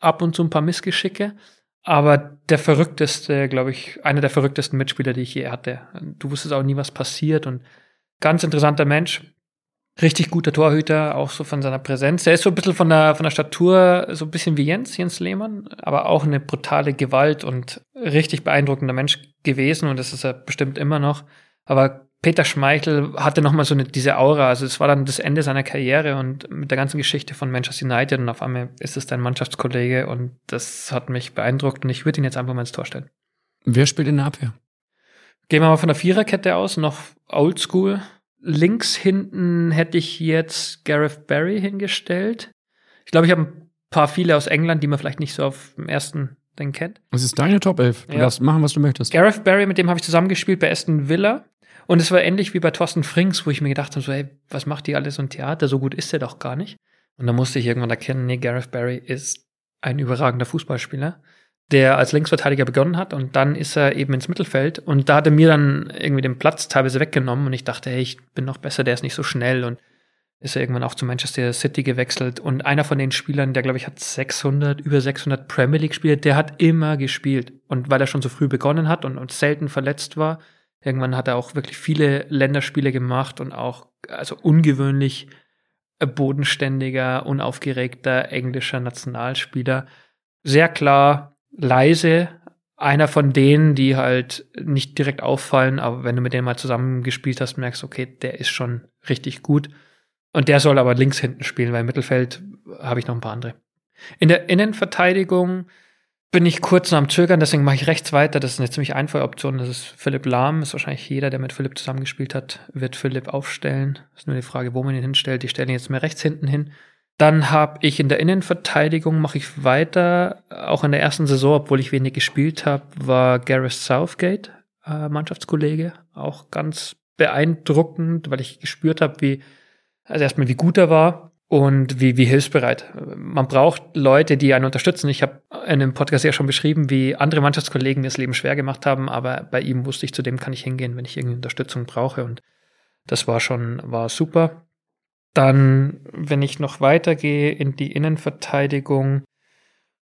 Ab und zu ein paar Missgeschicke. Aber der verrückteste, glaube ich, einer der verrücktesten Mitspieler, die ich je hatte. Du wusstest auch nie, was passiert. Und ganz interessanter Mensch richtig guter Torhüter, auch so von seiner Präsenz. Der ist so ein bisschen von der, von der Statur so ein bisschen wie Jens, Jens Lehmann, aber auch eine brutale Gewalt und richtig beeindruckender Mensch gewesen und das ist er bestimmt immer noch. Aber Peter Schmeichel hatte nochmal so eine, diese Aura, also es war dann das Ende seiner Karriere und mit der ganzen Geschichte von Manchester United und auf einmal ist es dein Mannschaftskollege und das hat mich beeindruckt und ich würde ihn jetzt einfach mal ins Tor stellen. Wer spielt in der Abwehr? Gehen wir mal von der Viererkette aus, noch oldschool links hinten hätte ich jetzt Gareth Barry hingestellt. Ich glaube, ich habe ein paar viele aus England, die man vielleicht nicht so auf dem ersten Ding kennt. Das ist deine Top 11. Du ja. darfst machen, was du möchtest. Gareth Barry, mit dem habe ich zusammengespielt bei Aston Villa. Und es war ähnlich wie bei Thorsten Frings, wo ich mir gedacht habe, so, hey, was macht die alles so ein Theater? So gut ist er doch gar nicht. Und da musste ich irgendwann erkennen, nee, Gareth Barry ist ein überragender Fußballspieler der als Linksverteidiger begonnen hat und dann ist er eben ins Mittelfeld und da hat er mir dann irgendwie den Platz teilweise weggenommen und ich dachte, hey, ich bin noch besser, der ist nicht so schnell und ist er irgendwann auch zu Manchester City gewechselt und einer von den Spielern, der glaube ich hat 600, über 600 Premier League Spiele, der hat immer gespielt und weil er schon so früh begonnen hat und, und selten verletzt war, irgendwann hat er auch wirklich viele Länderspiele gemacht und auch also ungewöhnlich bodenständiger, unaufgeregter englischer Nationalspieler. Sehr klar, leise, einer von denen, die halt nicht direkt auffallen, aber wenn du mit denen mal zusammengespielt hast, merkst, okay, der ist schon richtig gut. Und der soll aber links hinten spielen, weil im Mittelfeld habe ich noch ein paar andere. In der Innenverteidigung bin ich kurz am Zögern, deswegen mache ich rechts weiter. Das ist eine ziemlich einfache Option. Das ist Philipp Lahm. Ist wahrscheinlich jeder, der mit Philipp zusammengespielt hat, wird Philipp aufstellen. Ist nur die Frage, wo man ihn hinstellt. Ich stelle ihn jetzt mehr rechts hinten hin. Dann habe ich in der Innenverteidigung mache ich weiter. Auch in der ersten Saison, obwohl ich wenig gespielt habe, war Gareth Southgate äh, Mannschaftskollege. Auch ganz beeindruckend, weil ich gespürt habe, wie also erstmal wie gut er war und wie, wie hilfsbereit. Man braucht Leute, die einen unterstützen. Ich habe in einem Podcast ja schon beschrieben, wie andere Mannschaftskollegen das Leben schwer gemacht haben, aber bei ihm wusste ich, zu dem kann ich hingehen, wenn ich irgendwie Unterstützung brauche und das war schon, war super. Dann, wenn ich noch weitergehe in die Innenverteidigung,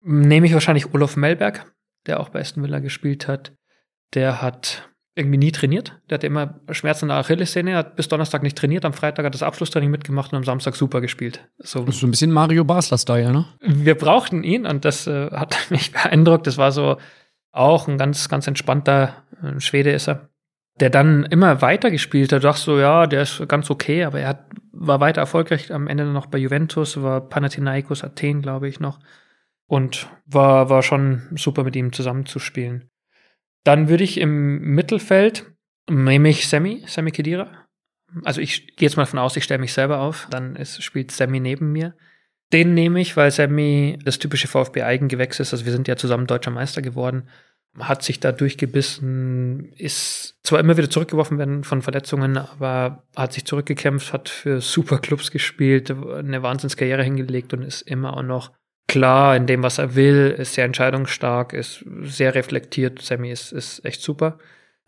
nehme ich wahrscheinlich Olaf Melberg, der auch bei Aston Villa gespielt hat. Der hat irgendwie nie trainiert. Der hatte immer Schmerzen in der Achillessehne, hat bis Donnerstag nicht trainiert, am Freitag hat das Abschlusstraining mitgemacht und am Samstag super gespielt. So, das ist so ein bisschen Mario Basler-Style, ne? Wir brauchten ihn und das äh, hat mich beeindruckt. Das war so auch ein ganz, ganz entspannter äh, Schwede ist er, der dann immer weiter gespielt hat. Du dachtest so, ja, der ist ganz okay, aber er hat, war weiter erfolgreich am Ende noch bei Juventus, war Panathinaikos Athen, glaube ich, noch. Und war, war schon super mit ihm zusammenzuspielen. Dann würde ich im Mittelfeld nehme ich Sammy, Sammy Kedira. Also ich gehe jetzt mal davon aus, ich stelle mich selber auf, dann ist, spielt Sammy neben mir. Den nehme ich, weil Sammy das typische VfB-Eigengewächs ist. Also wir sind ja zusammen deutscher Meister geworden, hat sich da durchgebissen, ist zwar immer wieder zurückgeworfen werden von Verletzungen, aber hat sich zurückgekämpft, hat für super Clubs gespielt, eine Wahnsinnskarriere hingelegt und ist immer auch noch klar in dem, was er will, ist sehr entscheidungsstark, ist sehr reflektiert. Sammy ist, ist echt super.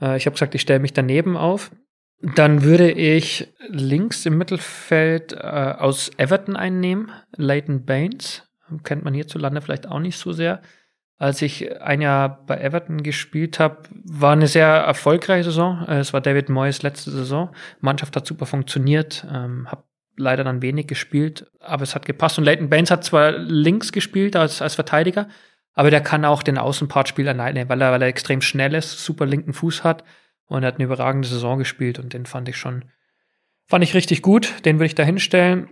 Äh, ich habe gesagt, ich stelle mich daneben auf. Dann würde ich links im Mittelfeld äh, aus Everton einnehmen, Leighton Baines. Kennt man hierzulande vielleicht auch nicht so sehr. Als ich ein Jahr bei Everton gespielt habe, war eine sehr erfolgreiche Saison. Äh, es war David Moyes letzte Saison. Mannschaft hat super funktioniert. Ähm, habe leider dann wenig gespielt, aber es hat gepasst. Und Leighton Baines hat zwar links gespielt als, als Verteidiger, aber der kann auch den Außenpart spielen weil er, weil er extrem schnell ist, super linken Fuß hat und er hat eine überragende Saison gespielt und den fand ich schon, fand ich richtig gut. Den würde ich da hinstellen.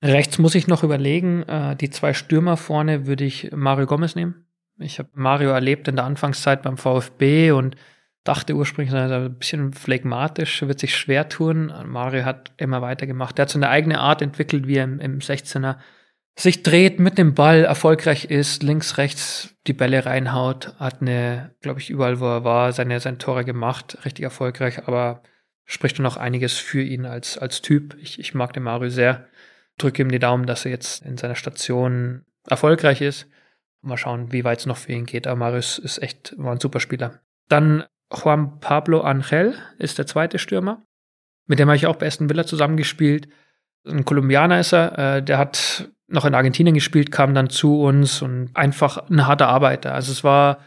Rechts muss ich noch überlegen. Äh, die zwei Stürmer vorne würde ich Mario Gomez nehmen. Ich habe Mario erlebt in der Anfangszeit beim VfB und dachte ursprünglich, er ist ein bisschen phlegmatisch, wird sich schwer tun. Mario hat immer weitergemacht. Der hat so eine eigene Art entwickelt, wie er im, im 16er sich dreht, mit dem Ball erfolgreich ist, links, rechts die Bälle reinhaut, hat eine, glaube ich, überall, wo er war, seine, seine Tore gemacht, richtig erfolgreich, aber spricht noch einiges für ihn als, als Typ. Ich, ich mag den Mario sehr. Drücke ihm die Daumen, dass er jetzt in seiner Station erfolgreich ist. Mal schauen, wie weit es noch für ihn geht. Aber Marius ist echt, war ein super Spieler. Dann Juan Pablo Angel ist der zweite Stürmer. Mit dem habe ich auch bei Aston Villa zusammengespielt. Ein Kolumbianer ist er, äh, der hat noch in Argentinien gespielt, kam dann zu uns und einfach ein harter Arbeiter. Also es war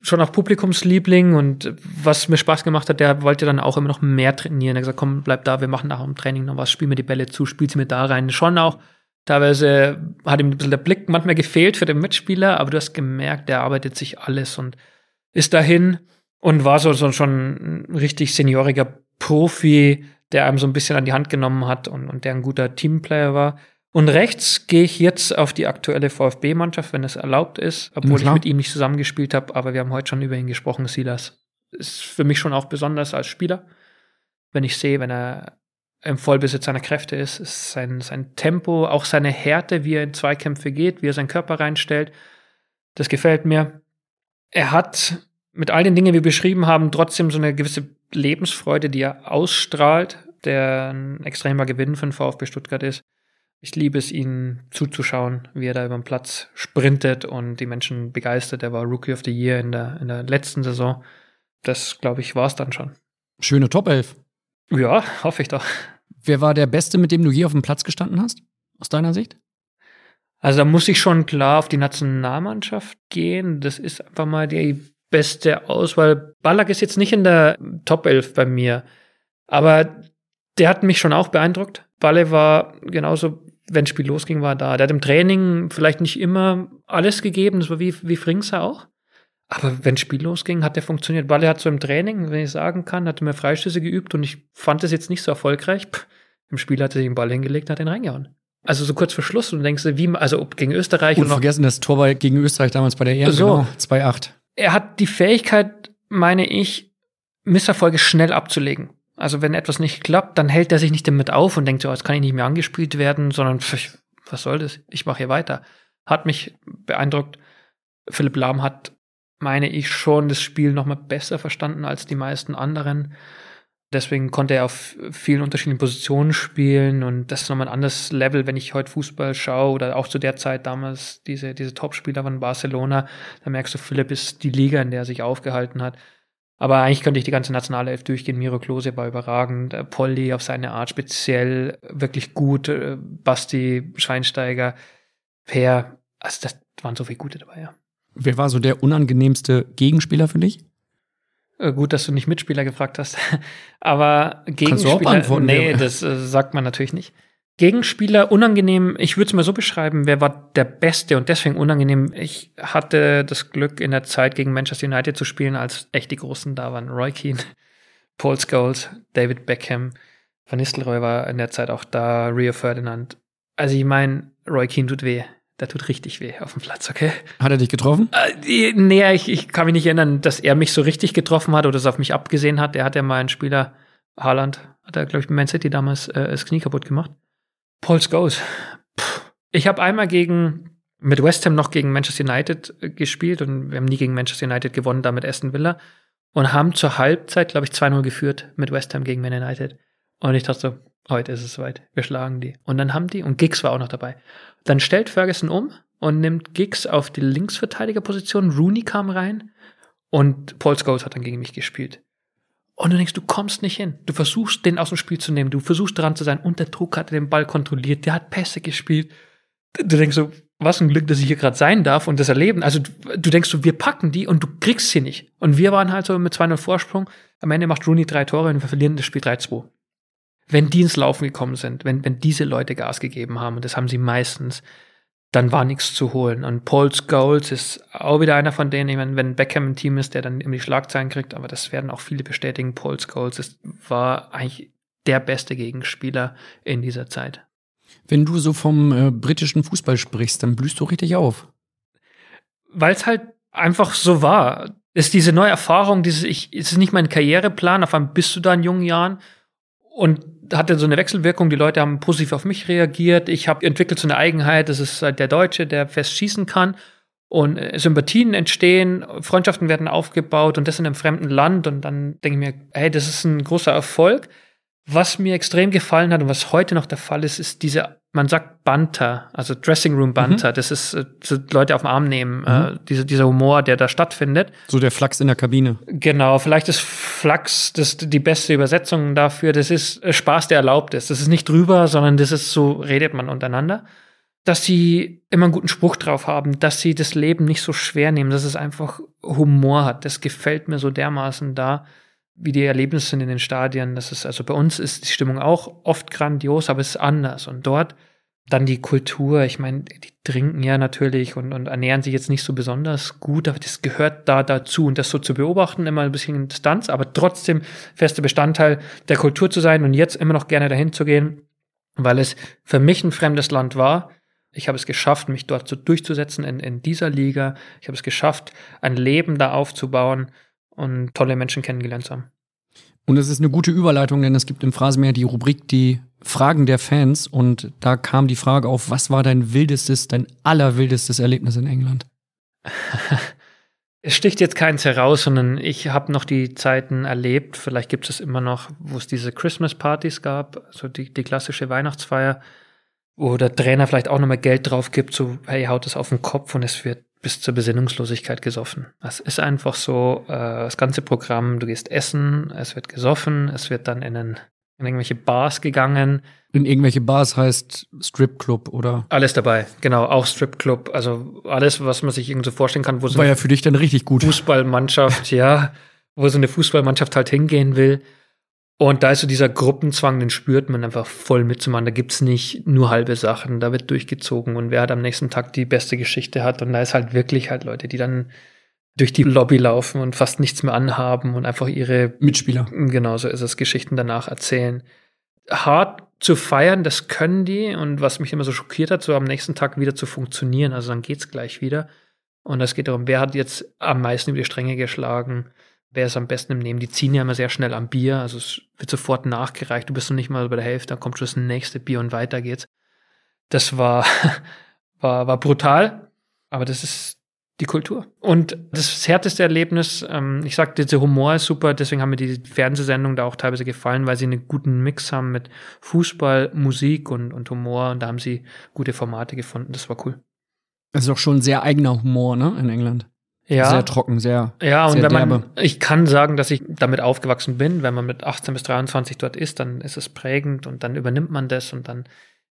schon auch Publikumsliebling und was mir Spaß gemacht hat, der wollte dann auch immer noch mehr trainieren. Er hat gesagt, komm, bleib da, wir machen nach dem Training noch was, spiel mir die Bälle zu, spiel sie mir da rein. Schon auch, teilweise hat ihm ein bisschen der Blick manchmal gefehlt für den Mitspieler, aber du hast gemerkt, der arbeitet sich alles und ist dahin und war so, so schon ein richtig senioriger Profi, der einem so ein bisschen an die Hand genommen hat und, und der ein guter Teamplayer war. Und rechts gehe ich jetzt auf die aktuelle VfB-Mannschaft, wenn es erlaubt ist, obwohl ich mit ihm nicht zusammengespielt habe, aber wir haben heute schon über ihn gesprochen, Silas. Ist für mich schon auch besonders als Spieler. Wenn ich sehe, wenn er im Vollbesitz seiner Kräfte ist, ist sein, sein Tempo, auch seine Härte, wie er in Zweikämpfe geht, wie er seinen Körper reinstellt, das gefällt mir. Er hat mit all den Dingen, die wir beschrieben haben, trotzdem so eine gewisse Lebensfreude, die er ausstrahlt, der ein extremer Gewinn für den VfB Stuttgart ist. Ich liebe es, ihm zuzuschauen, wie er da über den Platz sprintet und die Menschen begeistert. Er war Rookie of the Year in der, in der letzten Saison. Das, glaube ich, war es dann schon. Schöne Top 11. Ja, hoffe ich doch. Wer war der Beste, mit dem du je auf dem Platz gestanden hast? Aus deiner Sicht? Also da muss ich schon klar auf die Nationalmannschaft gehen. Das ist einfach mal die beste Auswahl. Ballack ist jetzt nicht in der Top 11 bei mir, aber Der hat mich schon auch beeindruckt. Balle war genauso, wenn das Spiel losging, war da. Der hat im Training vielleicht nicht immer alles gegeben, das war wie, wie Fringser auch. Aber wenn das Spiel losging, hat der funktioniert. Balle hat so im Training, wenn ich sagen kann, hat mir Freistöße geübt und ich fand es jetzt nicht so erfolgreich. Pff, Im Spiel hat er sich den Ball hingelegt, hat den reingehauen. Also so kurz vor Schluss und du denkst, wie, also ob gegen Österreich Und und noch vergessen das Tor bei- gegen Österreich damals bei der EM, So. genau, 2-8. er hat die Fähigkeit, meine ich, Misserfolge schnell abzulegen. Also wenn etwas nicht klappt, dann hält er sich nicht damit auf und denkt so, jetzt kann ich nicht mehr angespielt werden, sondern pf, was soll das? Ich mache hier weiter. Hat mich beeindruckt. Philipp Lahm hat, meine ich, schon das Spiel noch mal besser verstanden als die meisten anderen. Deswegen konnte er auf vielen unterschiedlichen Positionen spielen und das ist nochmal ein anderes Level, wenn ich heute Fußball schaue oder auch zu der Zeit damals diese, diese Topspieler von Barcelona, da merkst du, Philipp ist die Liga, in der er sich aufgehalten hat. Aber eigentlich könnte ich die ganze Nationalelf durchgehen. Miro Klose war überragend, äh, Polly auf seine Art speziell wirklich gut, äh, Basti Schweinsteiger, Per, also das waren so viele gute dabei, ja. Wer war so der unangenehmste Gegenspieler für dich? Äh, Gut, dass du nicht Mitspieler gefragt hast. Aber Gegenspieler, nee, wer- das äh, sagt man natürlich nicht. Gegenspieler unangenehm, ich würde es mal so beschreiben, wer war der Beste und deswegen unangenehm. Ich hatte das Glück, in der Zeit gegen Manchester United zu spielen, als echt die Großen da waren. Roy Keane, Paul Scholes, David Beckham, Van Nistelrooy war in der Zeit auch da, Rio Ferdinand. Also ich meine, Roy Keane tut weh. Der tut richtig weh auf dem Platz, okay? Hat er dich getroffen? Äh, Nee, ich, ich kann mich nicht erinnern, dass er mich so richtig getroffen hat oder es auf mich abgesehen hat. Er hat ja mal einen Spieler, Haaland, hat er, glaube ich, bei Man City damals äh, das Knie kaputt gemacht. Paul Scholes. Puh. Ich habe einmal gegen, mit West Ham noch gegen Manchester United äh, gespielt und wir haben nie gegen Manchester United gewonnen, da mit Aston Villa und haben zur Halbzeit, glaube ich, 2-0 geführt mit West Ham gegen Man United. Und ich dachte so, heute ist es soweit, wir schlagen die. Und dann haben die, und Giggs war auch noch dabei. Dann stellt Ferguson um und nimmt Giggs auf die Linksverteidigerposition. Rooney kam rein und Paul Scholes hat dann gegen mich gespielt. Und du denkst, du kommst nicht hin. Du versuchst, den aus dem Spiel zu nehmen. Du versuchst dran zu sein. Unter Druck hat er den Ball kontrolliert. Der hat Pässe gespielt. Du denkst so, was ein Glück, dass ich hier gerade sein darf und das erleben. Also du, denkst so, wir packen die und du kriegst sie nicht. Und wir waren halt so mit 2-0 Vorsprung. Am Ende macht Rooney drei Tore und wir verlieren das Spiel 3-2 wenn die ins Laufen gekommen sind, wenn, wenn diese Leute Gas gegeben haben, und das haben sie meistens, dann war nichts zu holen. Und Paul Scholes ist auch wieder einer von denen, ich meine, wenn Beckham ein Team ist, der dann immer die Schlagzeilen kriegt, aber das werden auch viele bestätigen, Paul Scholes ist, war eigentlich der beste Gegenspieler in dieser Zeit. Wenn du so vom äh, britischen Fußball sprichst, dann blühst du richtig auf. Weil es halt einfach so war. Ist diese neue Erfahrung, dieses, ich, es ist nicht mein Karriereplan, auf einmal bist du da in jungen Jahren und hatte so eine Wechselwirkung, die Leute haben positiv auf mich reagiert. Ich habe entwickelt so eine Eigenheit, das ist halt der Deutsche, der fest schießen kann. Und äh, Sympathien entstehen, Freundschaften werden aufgebaut und das in einem fremden Land. Und dann denke ich mir, hey, das ist ein großer Erfolg. Was mir extrem gefallen hat und was heute noch der Fall ist, ist diese, man sagt Banter, also Dressing Room Banter. Das ist äh, so Leute auf den Arm nehmen, äh, diese, dieser Humor, der da stattfindet. So der Flachs in der Kabine. Genau, vielleicht ist Flachs das die beste Übersetzung dafür. Das ist äh, Spaß, der erlaubt ist. Das ist nicht drüber, sondern das ist so, redet man untereinander. Dass sie immer einen guten Spruch drauf haben, dass sie das Leben nicht so schwer nehmen, dass es einfach Humor hat. Das gefällt mir so dermaßen da, wie die Erlebnisse sind in den Stadien. Das ist, also bei uns ist die Stimmung auch oft grandios, aber es ist anders. Und dort dann die Kultur, ich meine, die trinken ja natürlich und, und ernähren sich jetzt nicht so besonders gut, aber das gehört da dazu. Und das so zu beobachten, immer ein bisschen in Distanz, aber trotzdem fester Bestandteil der Kultur zu sein und jetzt immer noch gerne dahin zu gehen, weil es für mich ein fremdes Land war. Ich habe es geschafft, mich dort so durchzusetzen in, in dieser Liga. Ich habe es geschafft, ein Leben da aufzubauen und tolle Menschen kennengelernt zu haben. Und es ist eine gute Überleitung, denn es gibt im Phrasenmeer die Rubrik die Fragen der Fans und da kam die Frage auf, was war dein wildestes, dein allerwildestes Erlebnis in England? Es sticht jetzt keins heraus, sondern ich habe noch die Zeiten erlebt, vielleicht gibt es immer noch, wo es diese Christmas-Partys gab, also die, die klassische Weihnachtsfeier, wo der Trainer vielleicht auch nochmal Geld drauf gibt, so, hey, haut es auf den Kopf und es wird bis zur Besinnungslosigkeit gesoffen. Das ist einfach so, äh, das ganze Programm, du gehst essen, es wird gesoffen, es wird dann in, einen, in irgendwelche Bars gegangen, In irgendwelche Bars heißt Stripclub oder alles dabei, genau, auch Stripclub, also alles, was man sich irgendwie so vorstellen kann, wo so war ja für dich dann richtig gut. Fußballmannschaft, ja, wo so eine Fußballmannschaft halt hingehen will. Und da ist so dieser Gruppenzwang, den spürt man einfach voll mitzumachen. Da gibt's nicht nur halbe Sachen, da wird durchgezogen und wer hat am nächsten Tag die beste Geschichte hat. Und da ist halt wirklich halt Leute, die dann durch die Lobby laufen und fast nichts mehr anhaben und einfach ihre Mitspieler. Genau, so ist es, Geschichten danach erzählen. Hart zu feiern, das können die. Und was mich immer so schockiert hat, so am nächsten Tag wieder zu funktionieren. Also dann geht's gleich wieder. Und es geht darum, wer hat jetzt am meisten über die Stränge geschlagen, wer ist am besten im Nehmen. Die ziehen ja immer sehr schnell am Bier, also es wird sofort nachgereicht. Du bist noch nicht mal bei der Hälfte, dann kommt schon das nächste Bier und weiter geht's. Das war, war, war brutal, aber das ist die Kultur. Und das härteste Erlebnis, ähm, ich sagte, der Humor ist super, deswegen haben mir die Fernsehsendungen da auch teilweise gefallen, weil sie einen guten Mix haben mit Fußball, Musik und, und Humor und da haben sie gute Formate gefunden. Das war cool. Das ist auch schon ein sehr eigener Humor, ne, in England. Ja. Sehr trocken, sehr. Ja, und sehr wenn man, derbe. ich kann sagen, dass ich damit aufgewachsen bin. Wenn man mit 18 bis 23 dort ist, dann ist es prägend und dann übernimmt man das und dann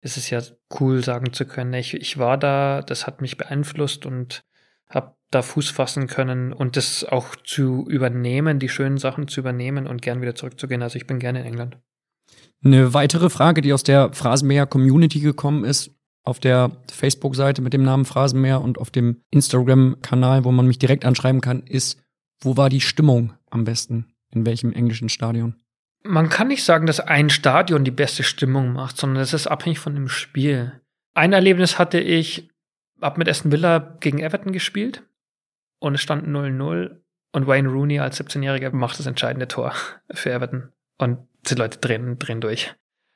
ist es ja cool, sagen zu können, ich, ich war da, das hat mich beeinflusst und habe da Fuß fassen können und das auch zu übernehmen, die schönen Sachen zu übernehmen und gern wieder zurückzugehen. Also ich bin gerne in England. Eine weitere Frage, die aus der Phrasenmäher Community gekommen ist, auf der Facebook-Seite mit dem Namen Phrasenmäher und auf dem Instagram-Kanal, wo man mich direkt anschreiben kann, ist, wo war die Stimmung am besten? In welchem englischen Stadion? Man kann nicht sagen, dass ein Stadion die beste Stimmung macht, sondern es ist abhängig von dem Spiel. Ein Erlebnis hatte ich, hab mit Aston Villa gegen Everton gespielt und es stand 0-0 und Wayne Rooney als 17-Jähriger macht das entscheidende Tor für Everton und die Leute drehen, drehen durch.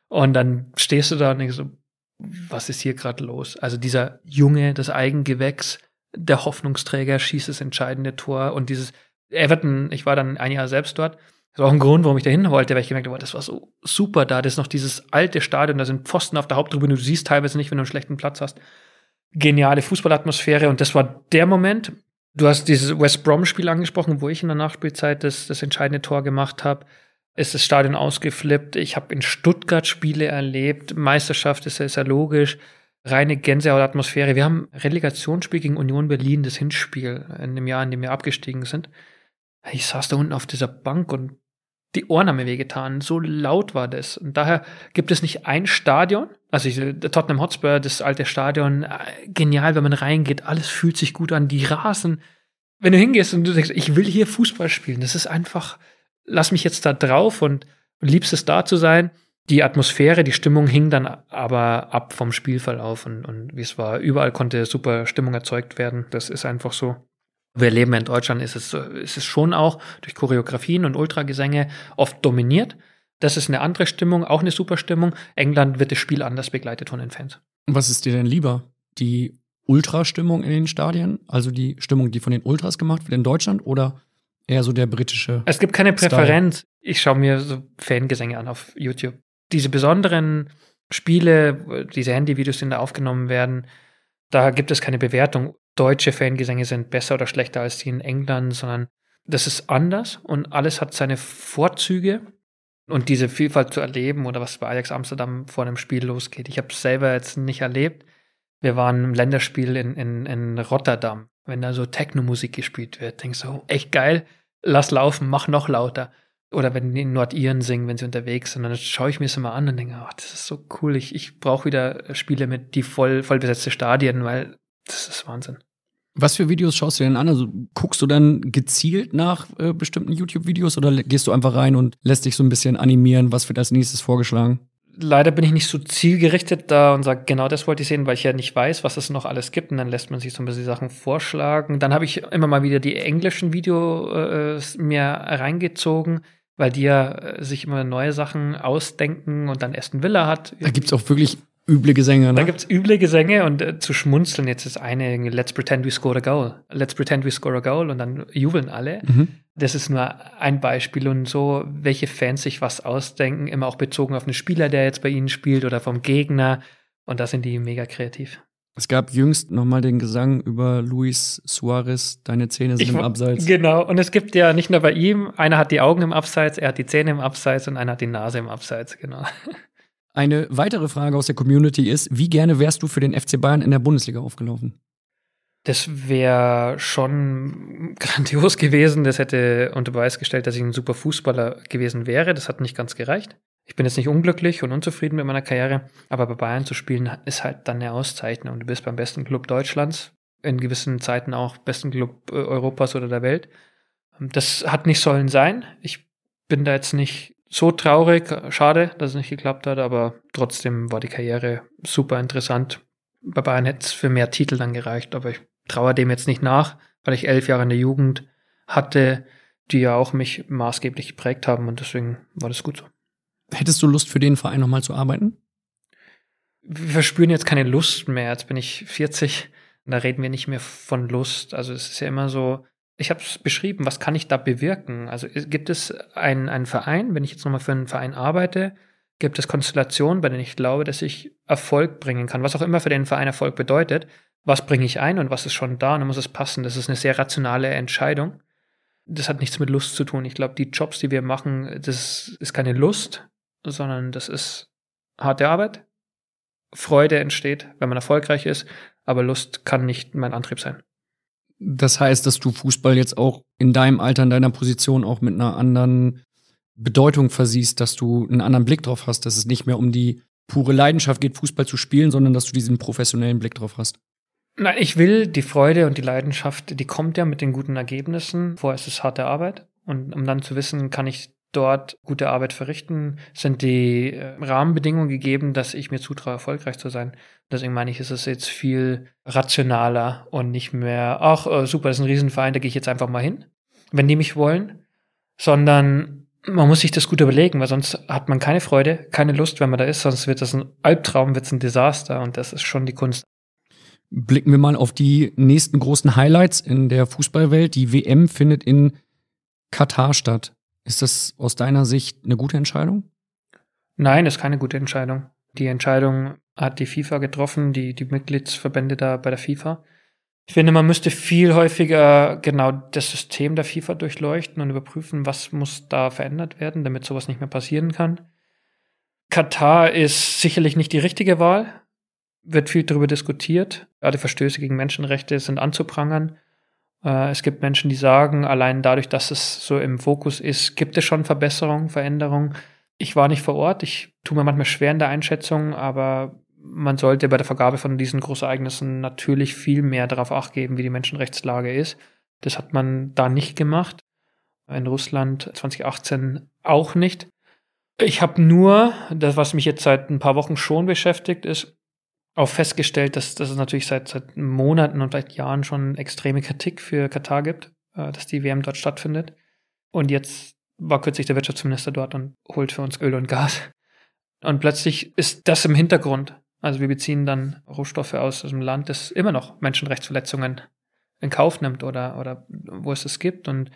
Und dann stehst du da und denkst so, was ist hier gerade los? Also dieser Junge, das Eigengewächs, der Hoffnungsträger schießt das entscheidende Tor und dieses Everton, ich war dann ein Jahr selbst dort. Das war auch ein Grund, warum ich da hin wollte, weil ich gemerkt habe, das war so super da. Das ist noch dieses alte Stadion, da sind Pfosten auf der Haupttribüne, du siehst teilweise nicht, wenn du einen schlechten Platz hast. Geniale Fußballatmosphäre und das war der Moment. Du hast dieses West Brom-Spiel angesprochen, wo ich in der Nachspielzeit das, das entscheidende Tor gemacht habe ist das Stadion ausgeflippt. Ich habe in Stuttgart Spiele erlebt. Meisterschaft ist ja, ist ja logisch. Reine Gänsehaut-Atmosphäre. Wir haben Relegationsspiel gegen Union Berlin, das Hinspiel, in dem Jahr, in dem wir abgestiegen sind. Ich saß da unten auf dieser Bank und die Ohren haben mir wehgetan. So laut war das. Und daher gibt es nicht ein Stadion. Also ich, Tottenham Hotspur, das alte Stadion, äh, genial, wenn man reingeht. Alles fühlt sich gut an. Die Rasen. Wenn du hingehst und du denkst, ich will hier Fußball spielen, das ist einfach, lass mich jetzt da drauf und, liebst es da zu sein. Die Atmosphäre, die Stimmung hing dann aber ab vom Spielverlauf und, und wie es war. Überall konnte super Stimmung erzeugt werden. Das ist einfach so. Wir leben in Deutschland, ist es, ist es schon auch durch Choreografien und Ultragesänge oft dominiert. Das ist eine andere Stimmung, auch eine super Stimmung. England wird das Spiel anders begleitet von den Fans. Was ist dir denn lieber? Die Ultrastimmung in den Stadien, also die Stimmung, die von den Ultras gemacht wird in Deutschland oder eher so der britische? Es gibt keine Präferenz. Ich schaue mir so Fangesänge an auf YouTube. Diese besonderen Spiele, diese Handyvideos, die da aufgenommen werden, da gibt es keine Bewertung. Deutsche Fangesänge sind besser oder schlechter als die in England, sondern das ist anders und alles hat seine Vorzüge. Und diese Vielfalt zu erleben oder was bei Ajax Amsterdam vor einem Spiel losgeht. Ich habe es selber jetzt nicht erlebt. Wir waren im Länderspiel in, in, in Rotterdam. Wenn da so Techno-Musik gespielt wird, denkst du, oh, echt geil, lass laufen, mach noch lauter. Oder wenn die in Nordiren singen, wenn sie unterwegs sind, dann schaue ich mir das immer an und denke, oh, das ist so cool. Ich, ich brauche wieder Spiele mit die voll, voll besetzte Stadien, weil das ist Wahnsinn. Was für Videos schaust du denn an? Also guckst du dann gezielt nach äh, bestimmten YouTube-Videos oder gehst du einfach rein und lässt dich so ein bisschen animieren? Was wird als nächstes vorgeschlagen? Leider bin ich nicht so zielgerichtet da und sage, genau das wollte ich sehen, weil ich ja nicht weiß, was es noch alles gibt. Und dann lässt man sich so ein bisschen Sachen vorschlagen. Dann habe ich immer mal wieder die englischen Videos äh, mir reingezogen, weil die ja äh, sich immer neue Sachen ausdenken und dann Aston Villa hat. Da gibt's auch wirklich üble Gesänge, ne? Da gibt's üble Gesänge und äh, zu schmunzeln. Jetzt ist eine, let's pretend we scored a goal. Let's pretend we score a goal und dann jubeln alle. Mhm. Das ist nur ein Beispiel und so, welche Fans sich was ausdenken, immer auch bezogen auf einen Spieler, der jetzt bei ihnen spielt oder vom Gegner. Und da sind die mega kreativ. Es gab jüngst nochmal den Gesang über Luis Suarez, deine Zähne sind Ich im Abseits. Genau. Und es gibt ja nicht nur bei ihm, einer hat die Augen im Abseits, er hat die Zähne im Abseits und einer hat die Nase im Abseits, genau. Eine weitere Frage aus der Community ist, wie gerne wärst du für den FC Bayern in der Bundesliga aufgelaufen? Das wäre schon grandios gewesen. Das hätte unter Beweis gestellt, dass ich ein super Fußballer gewesen wäre. Das hat nicht ganz gereicht. Ich bin jetzt nicht unglücklich und unzufrieden mit meiner Karriere, aber bei Bayern zu spielen ist halt dann eine Auszeichnung. Du bist beim besten Club Deutschlands, in gewissen Zeiten auch besten Club äh, Europas oder der Welt. Das hat nicht sollen sein. Ich bin da jetzt nicht so traurig. Schade, dass es nicht geklappt hat, aber trotzdem war die Karriere super interessant. Bei Bayern hätte es für mehr Titel dann gereicht, aber ich traue dem jetzt nicht nach, weil ich elf Jahre in der Jugend hatte, die ja auch mich maßgeblich geprägt haben und deswegen war das gut so. Hättest du Lust für den Verein nochmal zu arbeiten? Wir verspüren jetzt keine Lust mehr. Jetzt bin ich 40. Da reden wir nicht mehr von Lust. Also es ist ja immer so, ich habe es beschrieben, was kann ich da bewirken? Also gibt es einen, einen Verein, wenn ich jetzt nochmal für einen Verein arbeite, gibt es Konstellationen, bei denen ich glaube, dass ich Erfolg bringen kann, was auch immer für den Verein Erfolg bedeutet. Was bringe ich ein und was ist schon da und dann muss es passen. Das ist eine sehr rationale Entscheidung. Das hat nichts mit Lust zu tun. Ich glaube, die Jobs, die wir machen, das ist keine Lust, sondern das ist harte Arbeit. Freude entsteht, wenn man erfolgreich ist, aber Lust kann nicht mein Antrieb sein. Das heißt, dass du Fußball jetzt auch in deinem Alter, in deiner Position auch mit einer anderen Bedeutung versiehst, dass du einen anderen Blick drauf hast, dass es nicht mehr um die pure Leidenschaft geht, Fußball zu spielen, sondern dass du diesen professionellen Blick drauf hast. Nein, ich will die Freude und die Leidenschaft, die kommt ja mit den guten Ergebnissen. Vorher ist es harte Arbeit. Und um dann zu wissen, kann ich dort gute Arbeit verrichten, sind die äh, Rahmenbedingungen gegeben, dass ich mir zutraue, erfolgreich zu sein. Deswegen meine ich, ist es jetzt viel rationaler und nicht mehr, ach, äh, super, das ist ein Riesenverein, da gehe ich jetzt einfach mal hin, wenn die mich wollen, sondern man muss sich das gut überlegen, weil sonst hat man keine Freude, keine Lust, wenn man da ist, sonst wird das ein Albtraum, wird es ein Desaster und das ist schon die Kunst. Blicken wir mal auf die nächsten großen Highlights in der Fußballwelt. Die WM findet in Katar statt. Ist das aus deiner Sicht eine gute Entscheidung? Nein, ist keine gute Entscheidung. Die Entscheidung hat die FIFA getroffen, die, die Mitgliedsverbände da bei der FIFA. Ich finde, man müsste viel häufiger genau das System der FIFA durchleuchten und überprüfen, was muss da verändert werden, damit sowas nicht mehr passieren kann. Katar ist sicherlich nicht die richtige Wahl, wird viel darüber diskutiert. Gerade Verstöße gegen Menschenrechte sind anzuprangern. Äh, es gibt Menschen, die sagen, allein dadurch, dass es so im Fokus ist, gibt es schon Verbesserungen, Veränderungen. Ich war nicht vor Ort, ich tue mir manchmal schwer in der Einschätzung, aber man sollte bei der Vergabe von diesen Großereignissen natürlich viel mehr darauf acht geben, wie die Menschenrechtslage ist. Das hat man da nicht gemacht. In Russland 2018 auch nicht. Ich habe nur, das, was mich jetzt seit ein paar Wochen schon beschäftigt, ist, auch festgestellt, dass, dass es natürlich seit, seit Monaten und vielleicht Jahren schon extreme Kritik für Katar gibt, äh, dass die WM dort stattfindet. Und jetzt war kürzlich der Wirtschaftsminister dort und holt für uns Öl und Gas. Und plötzlich ist das im Hintergrund. Also wir beziehen dann Rohstoffe aus einem Land, das immer noch Menschenrechtsverletzungen in Kauf nimmt oder, oder wo es es gibt. Und,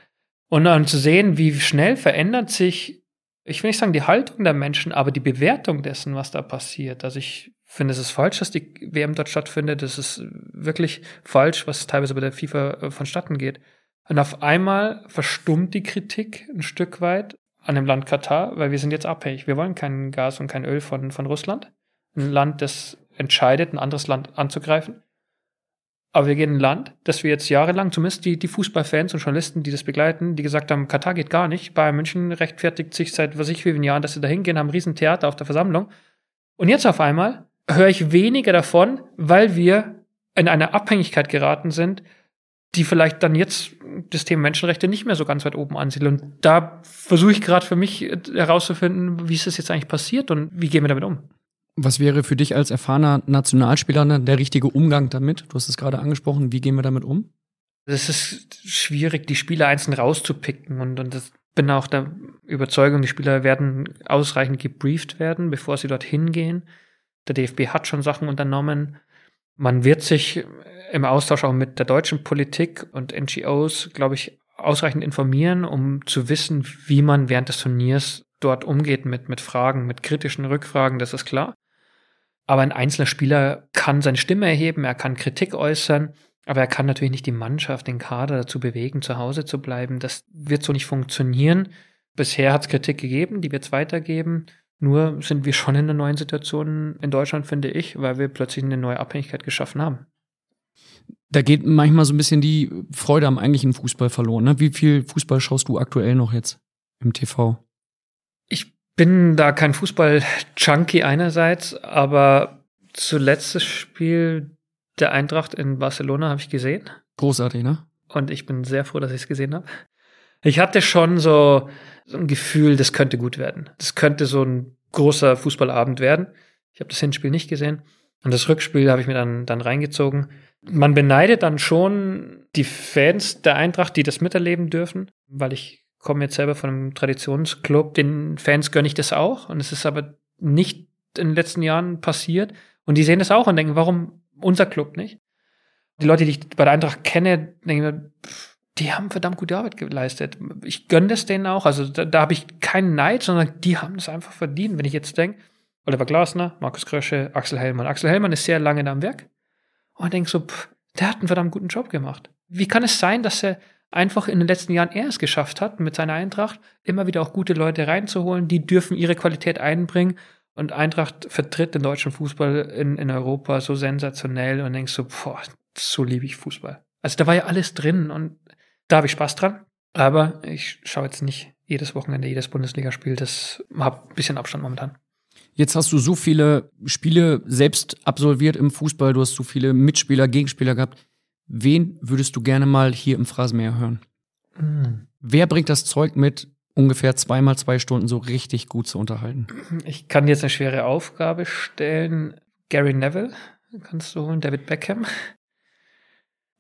und dann zu sehen, wie schnell verändert sich, ich will nicht sagen die Haltung der Menschen, aber die Bewertung dessen, was da passiert. Also ich finde, es ist falsch, dass die WM dort stattfindet. Es ist wirklich falsch, was teilweise bei der FIFA äh, vonstatten geht. Und auf einmal verstummt die Kritik ein Stück weit an dem Land Katar, weil wir sind jetzt abhängig. Wir wollen kein Gas und kein Öl von, von Russland. Ein Land, das entscheidet, ein anderes Land anzugreifen. Aber wir gehen in ein Land, das wir jetzt jahrelang, zumindest die, die Fußballfans und Journalisten, die das begleiten, die gesagt haben, Katar geht gar nicht. Bayern München rechtfertigt sich seit was ich wie vielen Jahren, dass sie da hingehen, haben ein Riesentheater auf der Versammlung. Und jetzt auf einmal höre ich weniger davon, weil wir in eine Abhängigkeit geraten sind, die vielleicht dann jetzt das Thema Menschenrechte nicht mehr so ganz weit oben ansiedeln. Und da versuche ich gerade für mich herauszufinden, wie ist das jetzt eigentlich passiert und wie gehen wir damit um. Was wäre für dich als erfahrener Nationalspieler der richtige Umgang damit? Du hast es gerade angesprochen. Wie gehen wir damit um? Es ist schwierig, die Spieler einzeln rauszupicken und, und das bin auch der Überzeugung, die Spieler werden ausreichend gebrieft werden, bevor sie dorthin gehen. Der DFB hat schon Sachen unternommen. Man wird sich im Austausch auch mit der deutschen Politik und NGOs, glaube ich, ausreichend informieren, um zu wissen, wie man während des Turniers dort umgeht mit, mit Fragen, mit kritischen Rückfragen, das ist klar. Aber ein einzelner Spieler kann seine Stimme erheben, er kann Kritik äußern, aber er kann natürlich nicht die Mannschaft, den Kader dazu bewegen, zu Hause zu bleiben. Das wird so nicht funktionieren. Bisher hat es Kritik gegeben, die wird es weitergeben. Nur sind wir schon in einer neuen Situation in Deutschland, finde ich, weil wir plötzlich eine neue Abhängigkeit geschaffen haben. Da geht manchmal so ein bisschen die Freude am eigentlichen Fußball verloren. Ne? Wie viel Fußball schaust du aktuell noch jetzt im TV? Ich bin da kein Fußball-Junkie einerseits, aber zuletzt das Spiel der Eintracht in Barcelona habe ich gesehen. Großartig, ne? Und ich bin sehr froh, dass ich es gesehen habe. Ich hatte schon so, so ein Gefühl, das könnte gut werden. Das könnte so ein großer Fußballabend werden. Ich habe das Hinspiel nicht gesehen. Und das Rückspiel habe ich mir dann, dann reingezogen. Man beneidet dann schon die Fans der Eintracht, die das miterleben dürfen, weil ich komme jetzt selber von einem Traditionsclub. Den Fans gönne ich das auch. Und es ist aber nicht in den letzten Jahren passiert. Und die sehen das auch und denken, warum unser Club nicht? Die Leute, die ich bei der Eintracht kenne, denken mir, die haben verdammt gute Arbeit geleistet. Ich gönne das denen auch. Also da, da habe ich keinen Neid, sondern die haben es einfach verdient. Wenn ich jetzt denke, Oliver Glasner, Markus Krösche, Axel Hellmann. Axel Hellmann ist sehr lange da am Werk. Und denke so, pff, der hat einen verdammt guten Job gemacht. Wie kann es sein, dass er einfach in den letzten Jahren er es geschafft hat, mit seiner Eintracht immer wieder auch gute Leute reinzuholen, die dürfen ihre Qualität einbringen. Und Eintracht vertritt den deutschen Fußball in, in Europa so sensationell und denkst so, boah, so liebe ich Fußball. Also da war ja alles drin und da habe ich Spaß dran. Aber ich schaue jetzt nicht jedes Wochenende, jedes Bundesligaspiel. Das habe ein bisschen Abstand momentan. Jetzt hast du so viele Spiele selbst absolviert im Fußball, du hast so viele Mitspieler, Gegenspieler gehabt. Wen würdest du gerne mal hier im Phrasenmäher hören? Mhm. Wer bringt das Zeug mit, ungefähr zweimal zwei Stunden so richtig gut zu unterhalten? Ich kann jetzt eine schwere Aufgabe stellen. Gary Neville kannst du holen, David Beckham.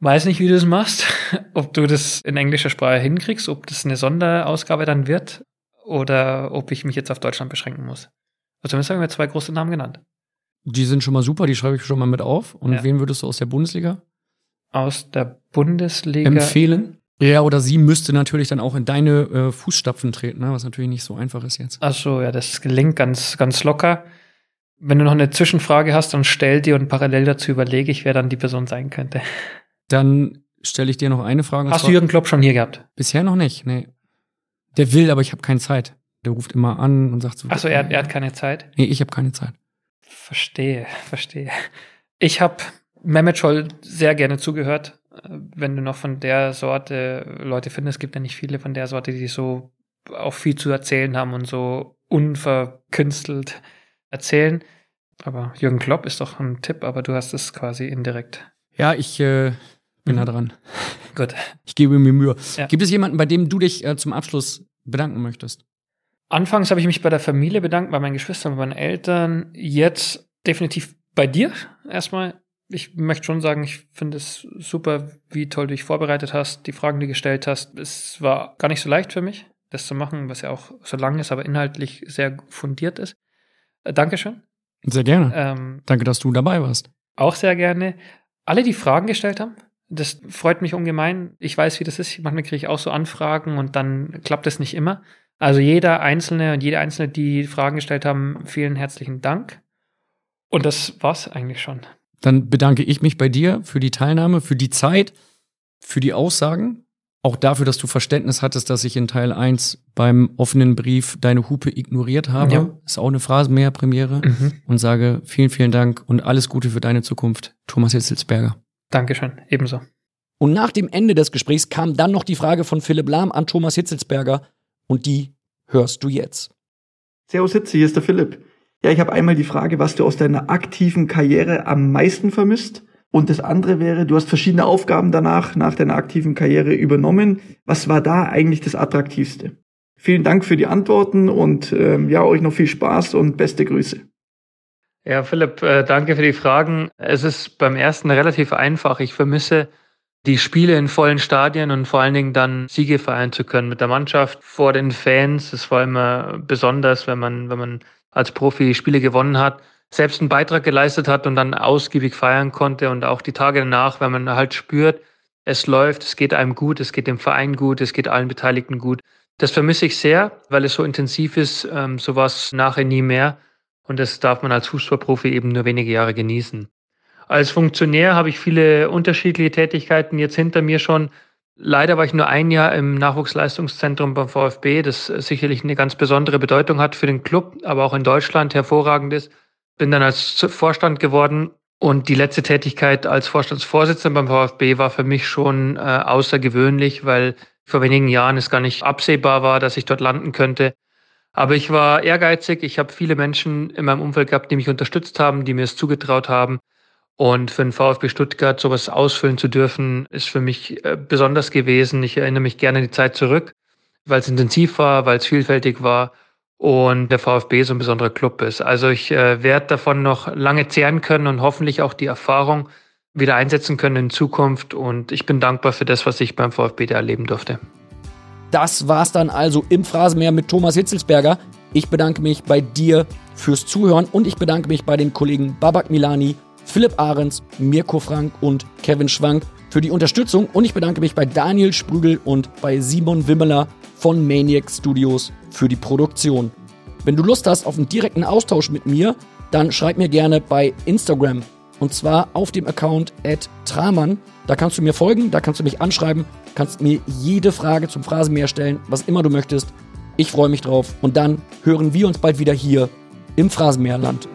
Weiß nicht, wie du das machst, ob du das in englischer Sprache hinkriegst, ob das eine Sonderausgabe dann wird oder ob ich mich jetzt auf Deutschland beschränken muss. Also zumindest haben wir zwei große Namen genannt. Die sind schon mal super, die schreibe ich schon mal mit auf. Und ja. wen würdest du aus der Bundesliga? Aus der Bundesliga empfehlen? Ja, oder sie müsste natürlich dann auch in deine äh, Fußstapfen treten, ne? was natürlich nicht so einfach ist jetzt. Ach so, ja, das gelingt ganz, ganz locker. Wenn du noch eine Zwischenfrage hast, dann stell dir und parallel dazu überlege ich, wer dann die Person sein könnte. Dann stelle ich dir noch eine Frage. Hast du Jürgen Klopp schon hier gehabt? Bisher noch nicht, nee. Der will, aber ich habe keine Zeit. Der ruft immer an und sagt so. Achso, er, er hat keine Zeit? Nee, ich habe keine Zeit. Verstehe, verstehe. Ich habe Mehmet Scholl sehr gerne zugehört. Wenn du noch von der Sorte Leute findest, gibt ja nicht viele von der Sorte, die so auch viel zu erzählen haben und so unverkünstelt erzählen. Aber Jürgen Klopp ist doch ein Tipp, aber du hast es quasi indirekt. Ja, ich äh, bin mhm. da dran. Gut. Ich gebe mir Mühe. Ja. Gibt es jemanden, bei dem du dich äh, zum Abschluss bedanken möchtest? Anfangs habe ich mich bei der Familie bedankt, bei meinen Geschwistern, bei meinen Eltern. Jetzt definitiv bei dir erstmal. Ich möchte schon sagen, ich finde es super, wie toll du dich vorbereitet hast, die Fragen, die du gestellt hast. Es war gar nicht so leicht für mich, das zu machen, was ja auch so lang ist, aber inhaltlich sehr fundiert ist. Äh, Dankeschön. Sehr gerne. Ähm, Danke, dass du dabei warst. Auch sehr gerne. Alle, die Fragen gestellt haben, das freut mich ungemein. Ich weiß, wie das ist. Manchmal kriege ich auch so Anfragen und dann klappt es nicht immer. Also jeder Einzelne und jede Einzelne, die Fragen gestellt haben, vielen herzlichen Dank. Und das war's eigentlich schon. Dann bedanke ich mich bei dir für die Teilnahme, für die Zeit, für die Aussagen. Auch dafür, dass du Verständnis hattest, dass ich in Teil 1 beim offenen Brief deine Hupe ignoriert habe. Ja. Ist auch eine Phrasenmäher-Premiere. Mhm. Und sage vielen, vielen Dank und alles Gute für deine Zukunft, Thomas Hitzelsberger. Dankeschön, ebenso. Und nach dem Ende des Gesprächs kam dann noch die Frage von Philipp Lahm an Thomas Hitzelsberger, und die hörst du jetzt. Servus Hitze, hier ist der Philipp. Ja, ich habe einmal die Frage, was du aus deiner aktiven Karriere am meisten vermisst. Und das andere wäre, du hast verschiedene Aufgaben danach, nach deiner aktiven Karriere übernommen. Was war da eigentlich das Attraktivste? Vielen Dank für die Antworten und ähm, ja, euch noch viel Spaß und beste Grüße. Ja, Philipp, äh, danke für die Fragen. Es ist beim ersten relativ einfach. Ich vermisse die Spiele in vollen Stadien und vor allen Dingen dann Siege feiern zu können mit der Mannschaft vor den Fans. Das war immer besonders, wenn man, wenn man als Profi Spiele gewonnen hat, selbst einen Beitrag geleistet hat und dann ausgiebig feiern konnte und auch die Tage danach, wenn man halt spürt, es läuft, es geht einem gut, es geht dem Verein gut, es geht allen Beteiligten gut. Das vermisse ich sehr, weil es so intensiv ist, ähm, sowas nachher nie mehr. Und das darf man als Fußballprofi eben nur wenige Jahre genießen. Als Funktionär habe ich viele unterschiedliche Tätigkeiten jetzt hinter mir schon. Leider war ich nur ein Jahr im Nachwuchsleistungszentrum beim VfB, das sicherlich eine ganz besondere Bedeutung hat für den Club, aber auch in Deutschland hervorragend ist. Bin dann als Vorstand geworden Und die letzte Tätigkeit als Vorstandsvorsitzender beim VfB war für mich schon äh, außergewöhnlich, weil vor wenigen Jahren es gar nicht absehbar war, dass ich dort landen könnte. Aber ich war ehrgeizig. Ich habe viele Menschen in meinem Umfeld gehabt, die mich unterstützt haben, die mir es zugetraut haben. Und für den VfB Stuttgart sowas ausfüllen zu dürfen, ist für mich äh, besonders gewesen. Ich erinnere mich gerne an die Zeit zurück, weil es intensiv war, weil es vielfältig war und der VfB so ein besonderer Club ist. Also ich äh, werde davon noch lange zehren können und hoffentlich auch die Erfahrung wieder einsetzen können in Zukunft. Und ich bin dankbar für das, was ich beim VfB da erleben durfte. Das war's dann also im Phrasenmeer mit Thomas Hitzelsberger. Ich bedanke mich bei dir fürs Zuhören und ich bedanke mich bei den Kollegen Babak Milani, Philipp Ahrens, Mirko Frank und Kevin Schwank für die Unterstützung und ich bedanke mich bei Daniel Sprügel und bei Simon Wimmeler von Maniac Studios für die Produktion. Wenn du Lust hast auf einen direkten Austausch mit mir, dann schreib mir gerne bei Instagram und zwar auf dem Account @tramann. Da kannst du mir folgen, da kannst du mich anschreiben, kannst mir jede Frage zum Phrasenmeer stellen, was immer du möchtest. Ich freue mich drauf und dann hören wir uns bald wieder hier im Phrasenmeerland.